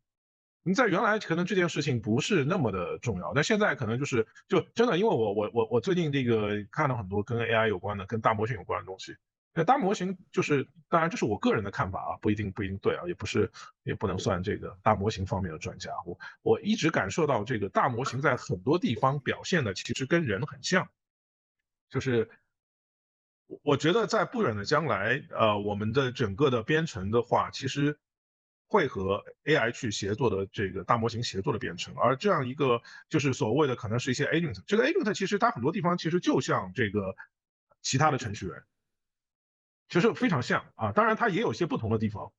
你在原来可能这件事情不是那么的重要，但现在可能就是就真的，因为我我我我最近这个看到很多跟 AI 有关的、跟大模型有关的东西。那大模型就是，当然这是我个人的看法啊，不一定不一定对啊，也不是也不能算这个大模型方面的专家。我我一直感受到这个大模型在很多地方表现的其实跟人很像，就是我觉得在不远的将来，呃，我们的整个的编程的话，其实。会和 AI 去协作的这个大模型协作的编程，而这样一个就是所谓的可能是一些 agent，这个 agent 其实它很多地方其实就像这个其他的程序员，其实非常像啊，当然它也有些不同的地方，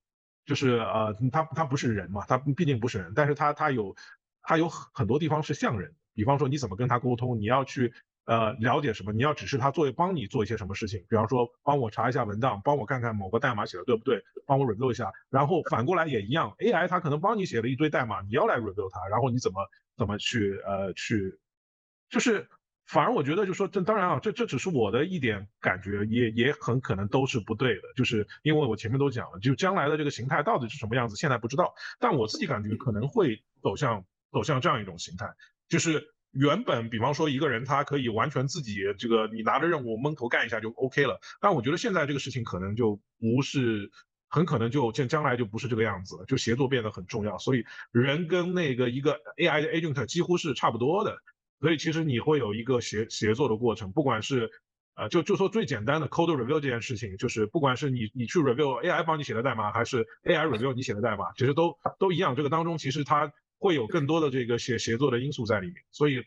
就是呃，它它不是人嘛，它毕竟不是人，但是它它有它有很多地方是像人，比方说你怎么跟他沟通，你要去。呃，了解什么？你要指示他做帮你做一些什么事情，比方说帮我查一下文档，帮我看看某个代码写的对不对，帮我 review 一下。然后反过来也一样，AI 它可能帮你写了一堆代码，你要来 review 它，然后你怎么怎么去呃去，就是反而我觉得就说这当然啊，这这只是我的一点感觉，也也很可能都是不对的，就是因为我前面都讲了，就将来的这个形态到底是什么样子，现在不知道，但我自己感觉可能会走向走向这样一种形态，就是。原本，比方说一个人，他可以完全自己这个，你拿着任务闷头干一下就 OK 了。但我觉得现在这个事情可能就不是，很可能就将将来就不是这个样子了，就协作变得很重要。所以人跟那个一个 AI 的 agent 几乎是差不多的。所以其实你会有一个协协作的过程，不管是，呃，就就说最简单的 code review 这件事情，就是不管是你你去 review AI 帮你写的代码，还是 AI review 你写的代码，其实都都一样。这个当中其实它。会有更多的这个协协作的因素在里面，所以，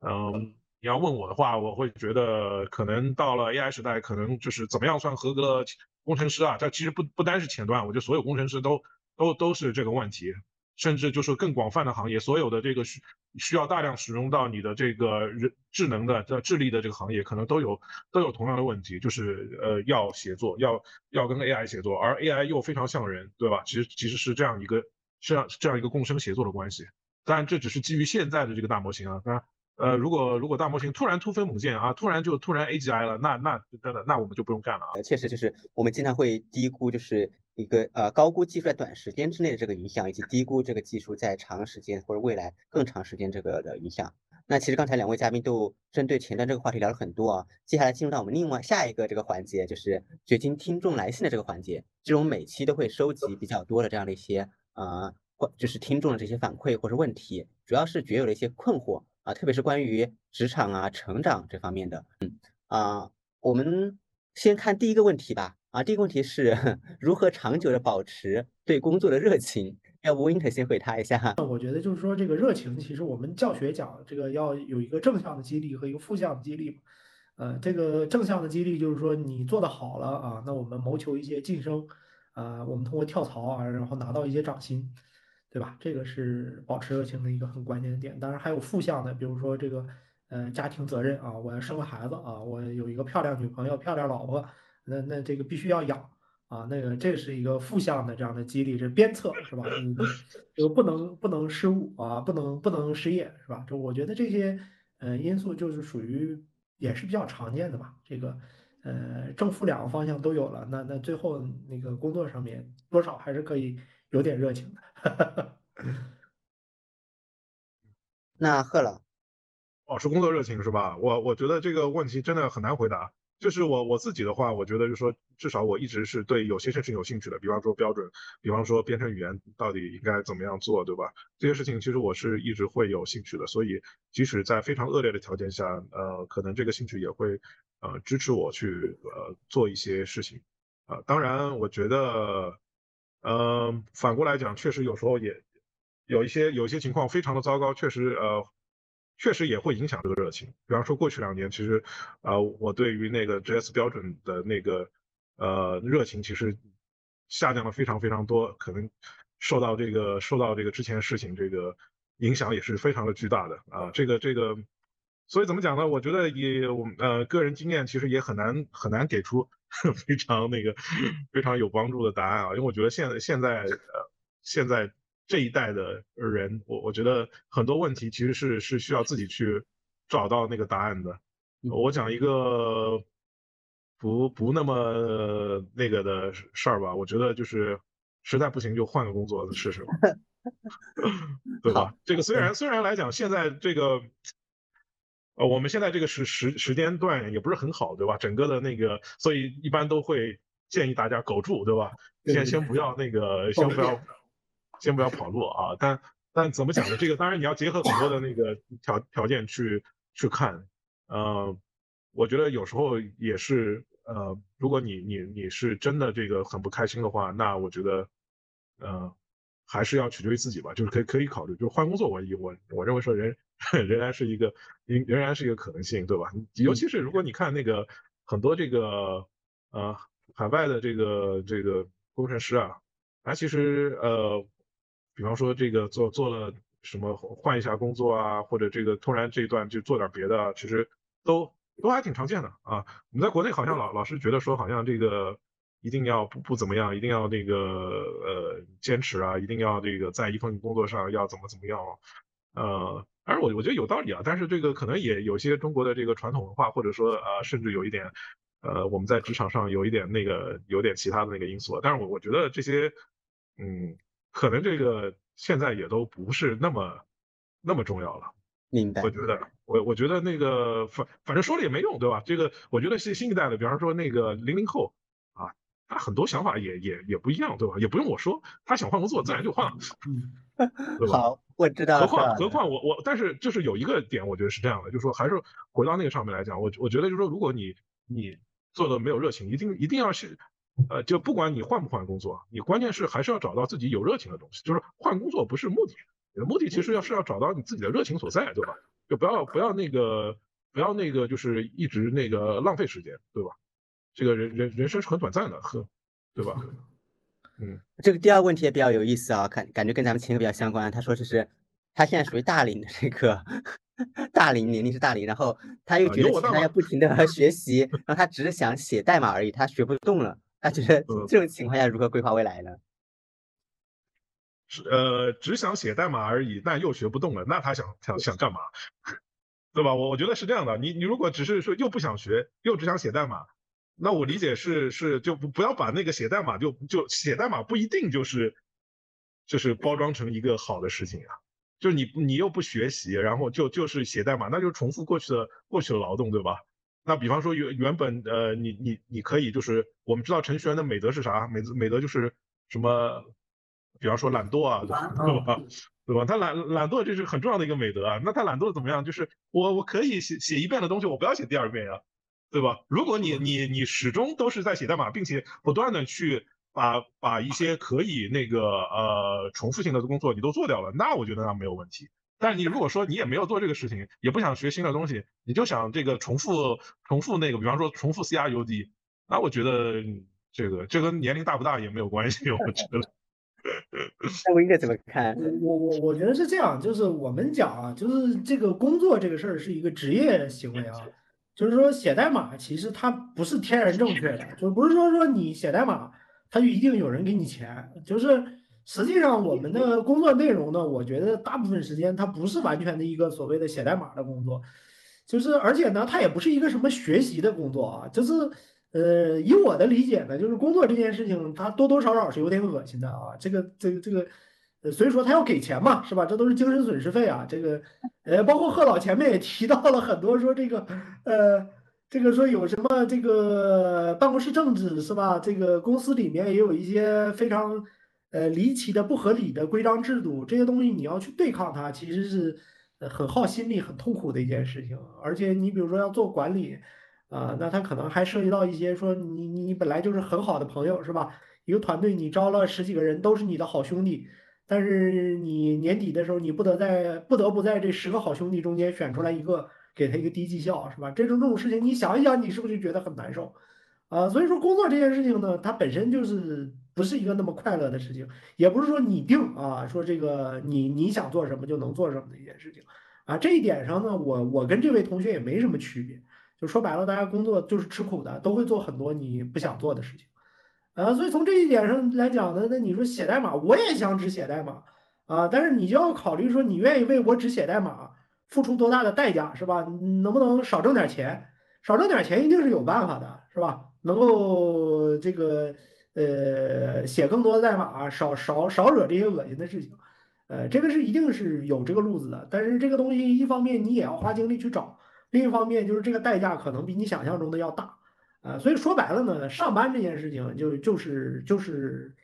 嗯，你要问我的话，我会觉得可能到了 AI 时代，可能就是怎么样算合格的工程师啊？这其实不不单是前端，我觉得所有工程师都都都是这个问题，甚至就是更广泛的行业，所有的这个需需要大量使用到你的这个人智能的这智力的这个行业，可能都有都有同样的问题，就是呃要协作，要要跟 AI 协作，而 AI 又非常像人，对吧？其实其实是这样一个。这样这样一个共生协作的关系，当然这只是基于现在的这个大模型啊。当然，呃，如果如果大模型突然突飞猛进啊，突然就突然 AGI 了，那那真的那我们就不用干了啊。确实，就是我们经常会低估，就是一个呃高估技术在短时间之内的这个影响，以及低估这个技术在长时间或者未来更长时间这个的影响。那其实刚才两位嘉宾都针对前端这个话题聊了很多啊。接下来进入到我们另外下一个这个环节，就是掘金听众来信的这个环节。这种每期都会收集比较多的这样的一些。啊，或就是听众的这些反馈或者问题，主要是觉有的一些困惑啊，特别是关于职场啊、成长这方面的。嗯啊，我们先看第一个问题吧。啊，第一个问题是 如何长久的保持对工作的热情？要不 Winter 先回答一下。我觉得就是说，这个热情，其实我们教学讲这个要有一个正向的激励和一个负向的激励。呃，这个正向的激励就是说你做的好了啊，那我们谋求一些晋升。啊，我们通过跳槽啊，然后拿到一些涨薪，对吧？这个是保持热情的一个很关键的点。当然还有负向的，比如说这个，呃，家庭责任啊，我要生个孩子啊，我有一个漂亮女朋友、漂亮老婆，那那这个必须要养啊。那个这是一个负向的这样的激励，这鞭策是吧？你不，这个不能不能失误啊，不能不能失业是吧？就我觉得这些，呃，因素就是属于也是比较常见的吧，这个。呃，正负两个方向都有了，那那最后那个工作上面多少还是可以有点热情的。那贺老，保持工作热情是吧？我我觉得这个问题真的很难回答。就是我我自己的话，我觉得就是说，至少我一直是对有些事情有兴趣的，比方说标准，比方说编程语言到底应该怎么样做，对吧？这些事情其实我是一直会有兴趣的，所以即使在非常恶劣的条件下，呃，可能这个兴趣也会。呃，支持我去呃做一些事情，啊，当然，我觉得，呃，反过来讲，确实有时候也有一些有一些情况非常的糟糕，确实呃，确实也会影响这个热情。比方说过去两年，其实，呃，我对于那个 JS 标准的那个呃热情，其实下降了非常非常多，可能受到这个受到这个之前事情这个影响也是非常的巨大的啊，这个这个。所以怎么讲呢？我觉得也我呃个人经验其实也很难很难给出 非常那个非常有帮助的答案啊，因为我觉得现在现在呃现在这一代的人，我我觉得很多问题其实是是需要自己去找到那个答案的。我讲一个不不那么那个的事儿吧，我觉得就是实在不行就换个工作试试吧，对吧？这个虽然虽然来讲现在这个。呃，我们现在这个时时时间段也不是很好，对吧？整个的那个，所以一般都会建议大家苟住，对吧？先先不要那个，先不要，先不要跑路啊。但但怎么讲呢？这个当然你要结合很多的那个条条件去去看。呃，我觉得有时候也是，呃，如果你你你是真的这个很不开心的话，那我觉得，呃，还是要取决于自己吧。就是可以可以考虑，就是换工作。我我我认为说人。仍然是一个，仍仍然是一个可能性，对吧？尤其是如果你看那个很多这个呃海外的这个这个工程师啊，他其实呃，比方说这个做做了什么换一下工作啊，或者这个突然这一段就做点别的，其实都都还挺常见的啊。我们在国内好像老老是觉得说好像这个一定要不不怎么样，一定要那个呃坚持啊，一定要这个在一份工作上要怎么怎么样，呃。当然，我我觉得有道理啊，但是这个可能也有些中国的这个传统文化，或者说呃，甚至有一点，呃，我们在职场上有一点那个有点其他的那个因素。但是我我觉得这些，嗯，可能这个现在也都不是那么那么重要了。明白。我觉得我我觉得那个反反正说了也没用，对吧？这个我觉得是新一代的，比方说那个零零后啊，他很多想法也也也不一样，对吧？也不用我说，他想换工作自然就换了，对吧？好。我知道，何况何况我我，但是就是有一个点，我觉得是这样的，就是说还是回到那个上面来讲，我我觉得就是说，如果你你做的没有热情，一定一定要是，呃，就不管你换不换工作，你关键是还是要找到自己有热情的东西，就是换工作不是目的，目的其实要是要找到你自己的热情所在，对吧？就不要不要那个不要那个就是一直那个浪费时间，对吧？这个人人人生是很短暂的，呵，对吧？嗯，这个第二个问题也比较有意思啊，感感觉跟咱们前一个比较相关。他说这是他现在属于大龄的这个 大龄年龄是大龄，然后他又觉得他要不停的 学习，然后他只是想写代码而已，他学不动了。他觉得这种情况下如何规划未来呢？是呃，只想写代码而已，但又学不动了，那他想想想干嘛？对吧？我我觉得是这样的，你你如果只是说又不想学，又只想写代码。那我理解是是就不不要把那个写代码就就写代码不一定就是就是包装成一个好的事情啊，就是你你又不学习，然后就就是写代码，那就重复过去的过去的劳动，对吧？那比方说原原本呃你你你可以就是我们知道程序员的美德是啥？美德美德就是什么？比方说懒惰啊，对吧？对吧？他懒懒惰这是很重要的一个美德啊。那他懒惰怎么样？就是我我可以写写一遍的东西，我不要写第二遍呀。对吧？如果你你你始终都是在写代码，并且不断的去把把一些可以那个呃重复性的工作你都做掉了，那我觉得那没有问题。但是你如果说你也没有做这个事情，也不想学新的东西，你就想这个重复重复那个，比方说重复 C R U D，那我觉得这个这跟年龄大不大也没有关系，我觉得。那我应该怎么看？我我我觉得是这样，就是我们讲啊，就是这个工作这个事儿是一个职业行为啊。就是说，写代码其实它不是天然正确的，就不是说说你写代码，它就一定有人给你钱。就是实际上我们的工作内容呢，我觉得大部分时间它不是完全的一个所谓的写代码的工作，就是而且呢，它也不是一个什么学习的工作啊。就是呃，以我的理解呢，就是工作这件事情，它多多少少是有点恶心的啊。这个这个这个。所以说他要给钱嘛，是吧？这都是精神损失费啊。这个，呃，包括贺老前面也提到了很多，说这个，呃，这个说有什么这个办公室政治是吧？这个公司里面也有一些非常，呃，离奇的不合理的规章制度，这些东西你要去对抗它，其实是很耗心力、很痛苦的一件事情。而且你比如说要做管理，啊，那他可能还涉及到一些说你你本来就是很好的朋友是吧？一个团队你招了十几个人都是你的好兄弟。但是你年底的时候，你不得在不得不在这十个好兄弟中间选出来一个，给他一个低绩效，是吧？这种这种事情，你想一想，你是不是就觉得很难受啊？所以说，工作这件事情呢，它本身就是不是一个那么快乐的事情，也不是说你定啊，说这个你你想做什么就能做什么的一件事情啊。这一点上呢，我我跟这位同学也没什么区别，就说白了，大家工作就是吃苦的，都会做很多你不想做的事情。啊，所以从这一点上来讲呢，那你说写代码，我也想只写代码，啊，但是你就要考虑说，你愿意为我只写代码付出多大的代价，是吧？能不能少挣点钱？少挣点钱一定是有办法的，是吧？能够这个呃写更多的代码，少少少惹这些恶心的事情，呃，这个是一定是有这个路子的。但是这个东西一方面你也要花精力去找，另一方面就是这个代价可能比你想象中的要大，啊，所以说白了呢，上班这件事情就就是就是。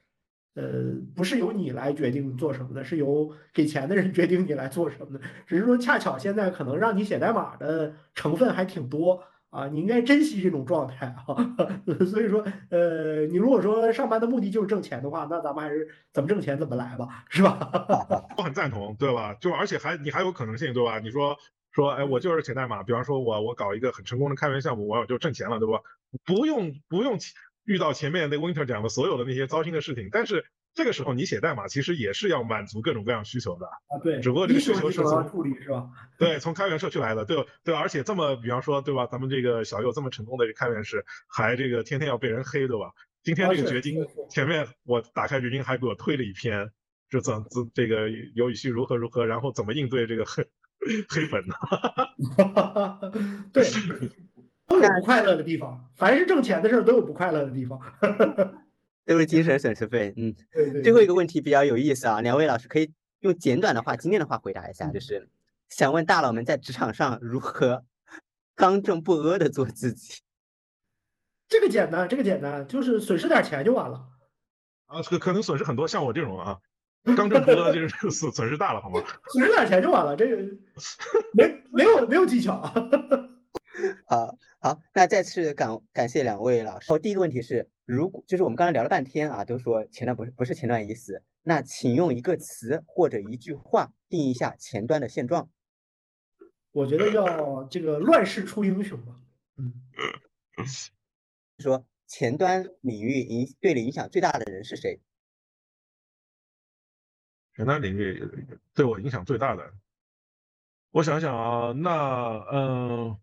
呃，不是由你来决定做什么的，是由给钱的人决定你来做什么的。只是说，恰巧现在可能让你写代码的成分还挺多啊，你应该珍惜这种状态啊。所以说，呃，你如果说上班的目的就是挣钱的话，那咱们还是怎么挣钱怎么来吧，是吧？我很赞同，对吧？就而且还你还有可能性，对吧？你说说，哎，我就是写代码，比方说我我搞一个很成功的开源项目，我就挣钱了，对吧？不用不用。遇到前面那 Winter 讲的所有的那些糟心的事情，但是这个时候你写代码其实也是要满足各种各样需求的啊，对，只不过这个需求是从处理是吧？对，从开源社区来的，对对，而且这么比方说对吧？咱们这个小右这么成功的开源是还这个天天要被人黑对吧？今天这个掘金前面我打开掘金还给我推了一篇，就怎怎这个尤雨旭如何如何，然后怎么应对这个黑 黑粉呢？对。都有不快乐的地方，凡是挣钱的事儿都有不快乐的地方，都是精神损失费。嗯，对对。最后一个问题比较有意思啊，两位老师可以用简短的话、精炼的话回答一下，就是想问大佬们在职场上如何刚正不阿的做自己。这个简单，这个简单，就是损失点钱就完了。啊，可可能损失很多，像我这种啊，刚正不阿就是损损失大了，好吗？损失点钱就完了，这个 没没有没有技巧。啊好，那再次感感谢两位老师。哦，第一个问题是，如果就是我们刚才聊了半天啊，都说前端不是不是前端已死，那请用一个词或者一句话定义一下前端的现状。我觉得要这个乱世出英雄吧。嗯，说前端领域影对你影响最大的人是谁？前端领域对我影响最大的，我想想啊，那嗯。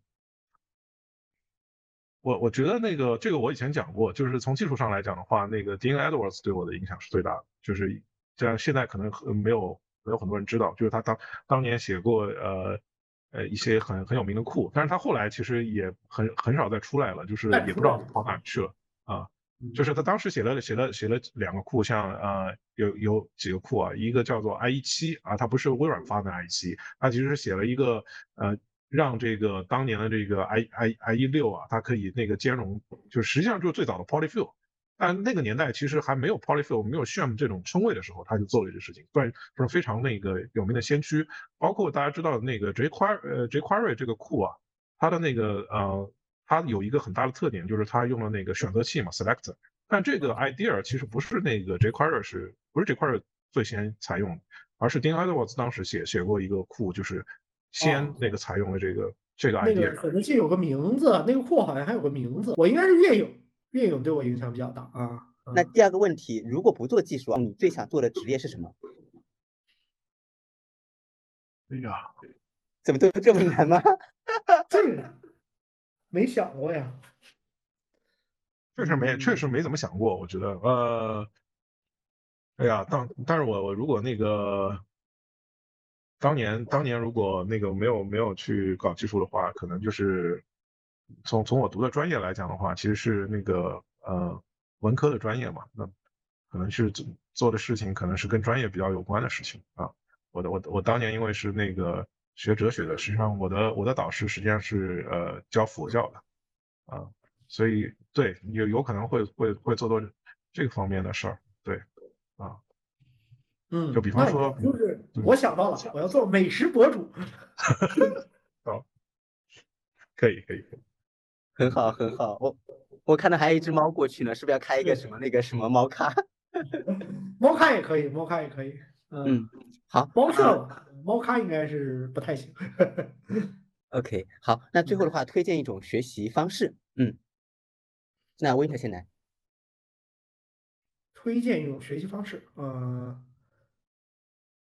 我我觉得那个这个我以前讲过，就是从技术上来讲的话，那个 Dean Edwards 对我的影响是最大的。就是这样，现在可能没有没有很多人知道，就是他当当年写过呃呃一些很很有名的库，但是他后来其实也很很少再出来了，就是也不知道跑哪去了啊。就是他当时写了写了写了两个库，像呃有有几个库啊，一个叫做 IE 七啊，它不是微软发的 IE 七，它其实是写了一个呃。让这个当年的这个 i i i e 六啊，它可以那个兼容，就实际上就是最早的 polyfill，但那个年代其实还没有 polyfill，没有 sham 这种称谓的时候，他就做了这事情，算是非常那个有名的先驱。包括大家知道那个 jQuery，呃 jQuery 这个库啊，它的那个呃，它有一个很大的特点，就是它用了那个选择器嘛，selector。但这个 idea 其实不是那个 jQuery 是不是 jQuery 最先采用的，而是 Dean Edwards 当时写写过一个库，就是。先那个采用了这个这个 idea，那个可能器有个名字，那个库好像还有个名字，我应该是岳影，岳影对我影响比较大啊。那第二个问题，如果不做技术，你最想做的职业是什么？哎呀，怎么都这么难吗？这个没想过呀，确实没，确实没怎么想过。我觉得，呃，哎呀，当但是我我如果那个。当年，当年如果那个没有没有去搞技术的话，可能就是从从我读的专业来讲的话，其实是那个呃文科的专业嘛，那可能是做做的事情可能是跟专业比较有关的事情啊。我的我我当年因为是那个学哲学的，实际上我的我的导师实际上是呃教佛教的啊，所以对有有可能会会会做做这个方面的事儿，对啊。嗯，就比方说，就是我想到了，我要做美食博主。好，可以可以可以，很好很好。我我看到还有一只猫过去呢，是不是要开一个什么那个什么猫咖？猫咖也可以，猫咖也可以。嗯，好，猫舍猫咖应该是不太行。OK，好，那最后的话，推荐一种学习方式。嗯，那威特先来。推荐一种学习方式，嗯。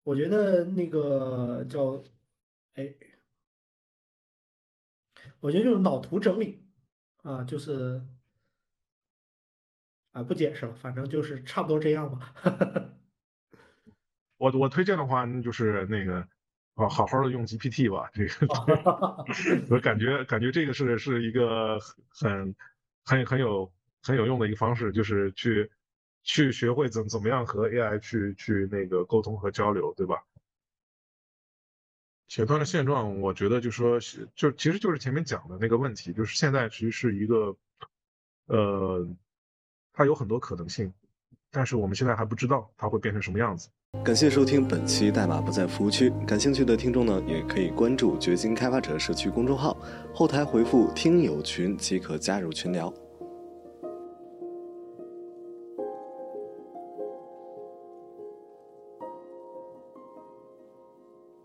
我觉得那个叫，哎，我觉得就是脑图整理，啊，就是，啊，不解释了，反正就是差不多这样吧。我我推荐的话，那就是那个啊，好好的用 GPT 吧。这个 我感觉感觉这个是是一个很很很有很有用的一个方式，就是去去学会怎怎么样和 AI 去去那个沟通和交流，对吧？前端的现状，我觉得就说是就其实就是前面讲的那个问题，就是现在其实是一个呃，它有很多可能性，但是我们现在还不知道它会变成什么样子。感谢收听本期代码不在服务区，感兴趣的听众呢，也可以关注掘金开发者社区公众号，后台回复“听友群”即可加入群聊。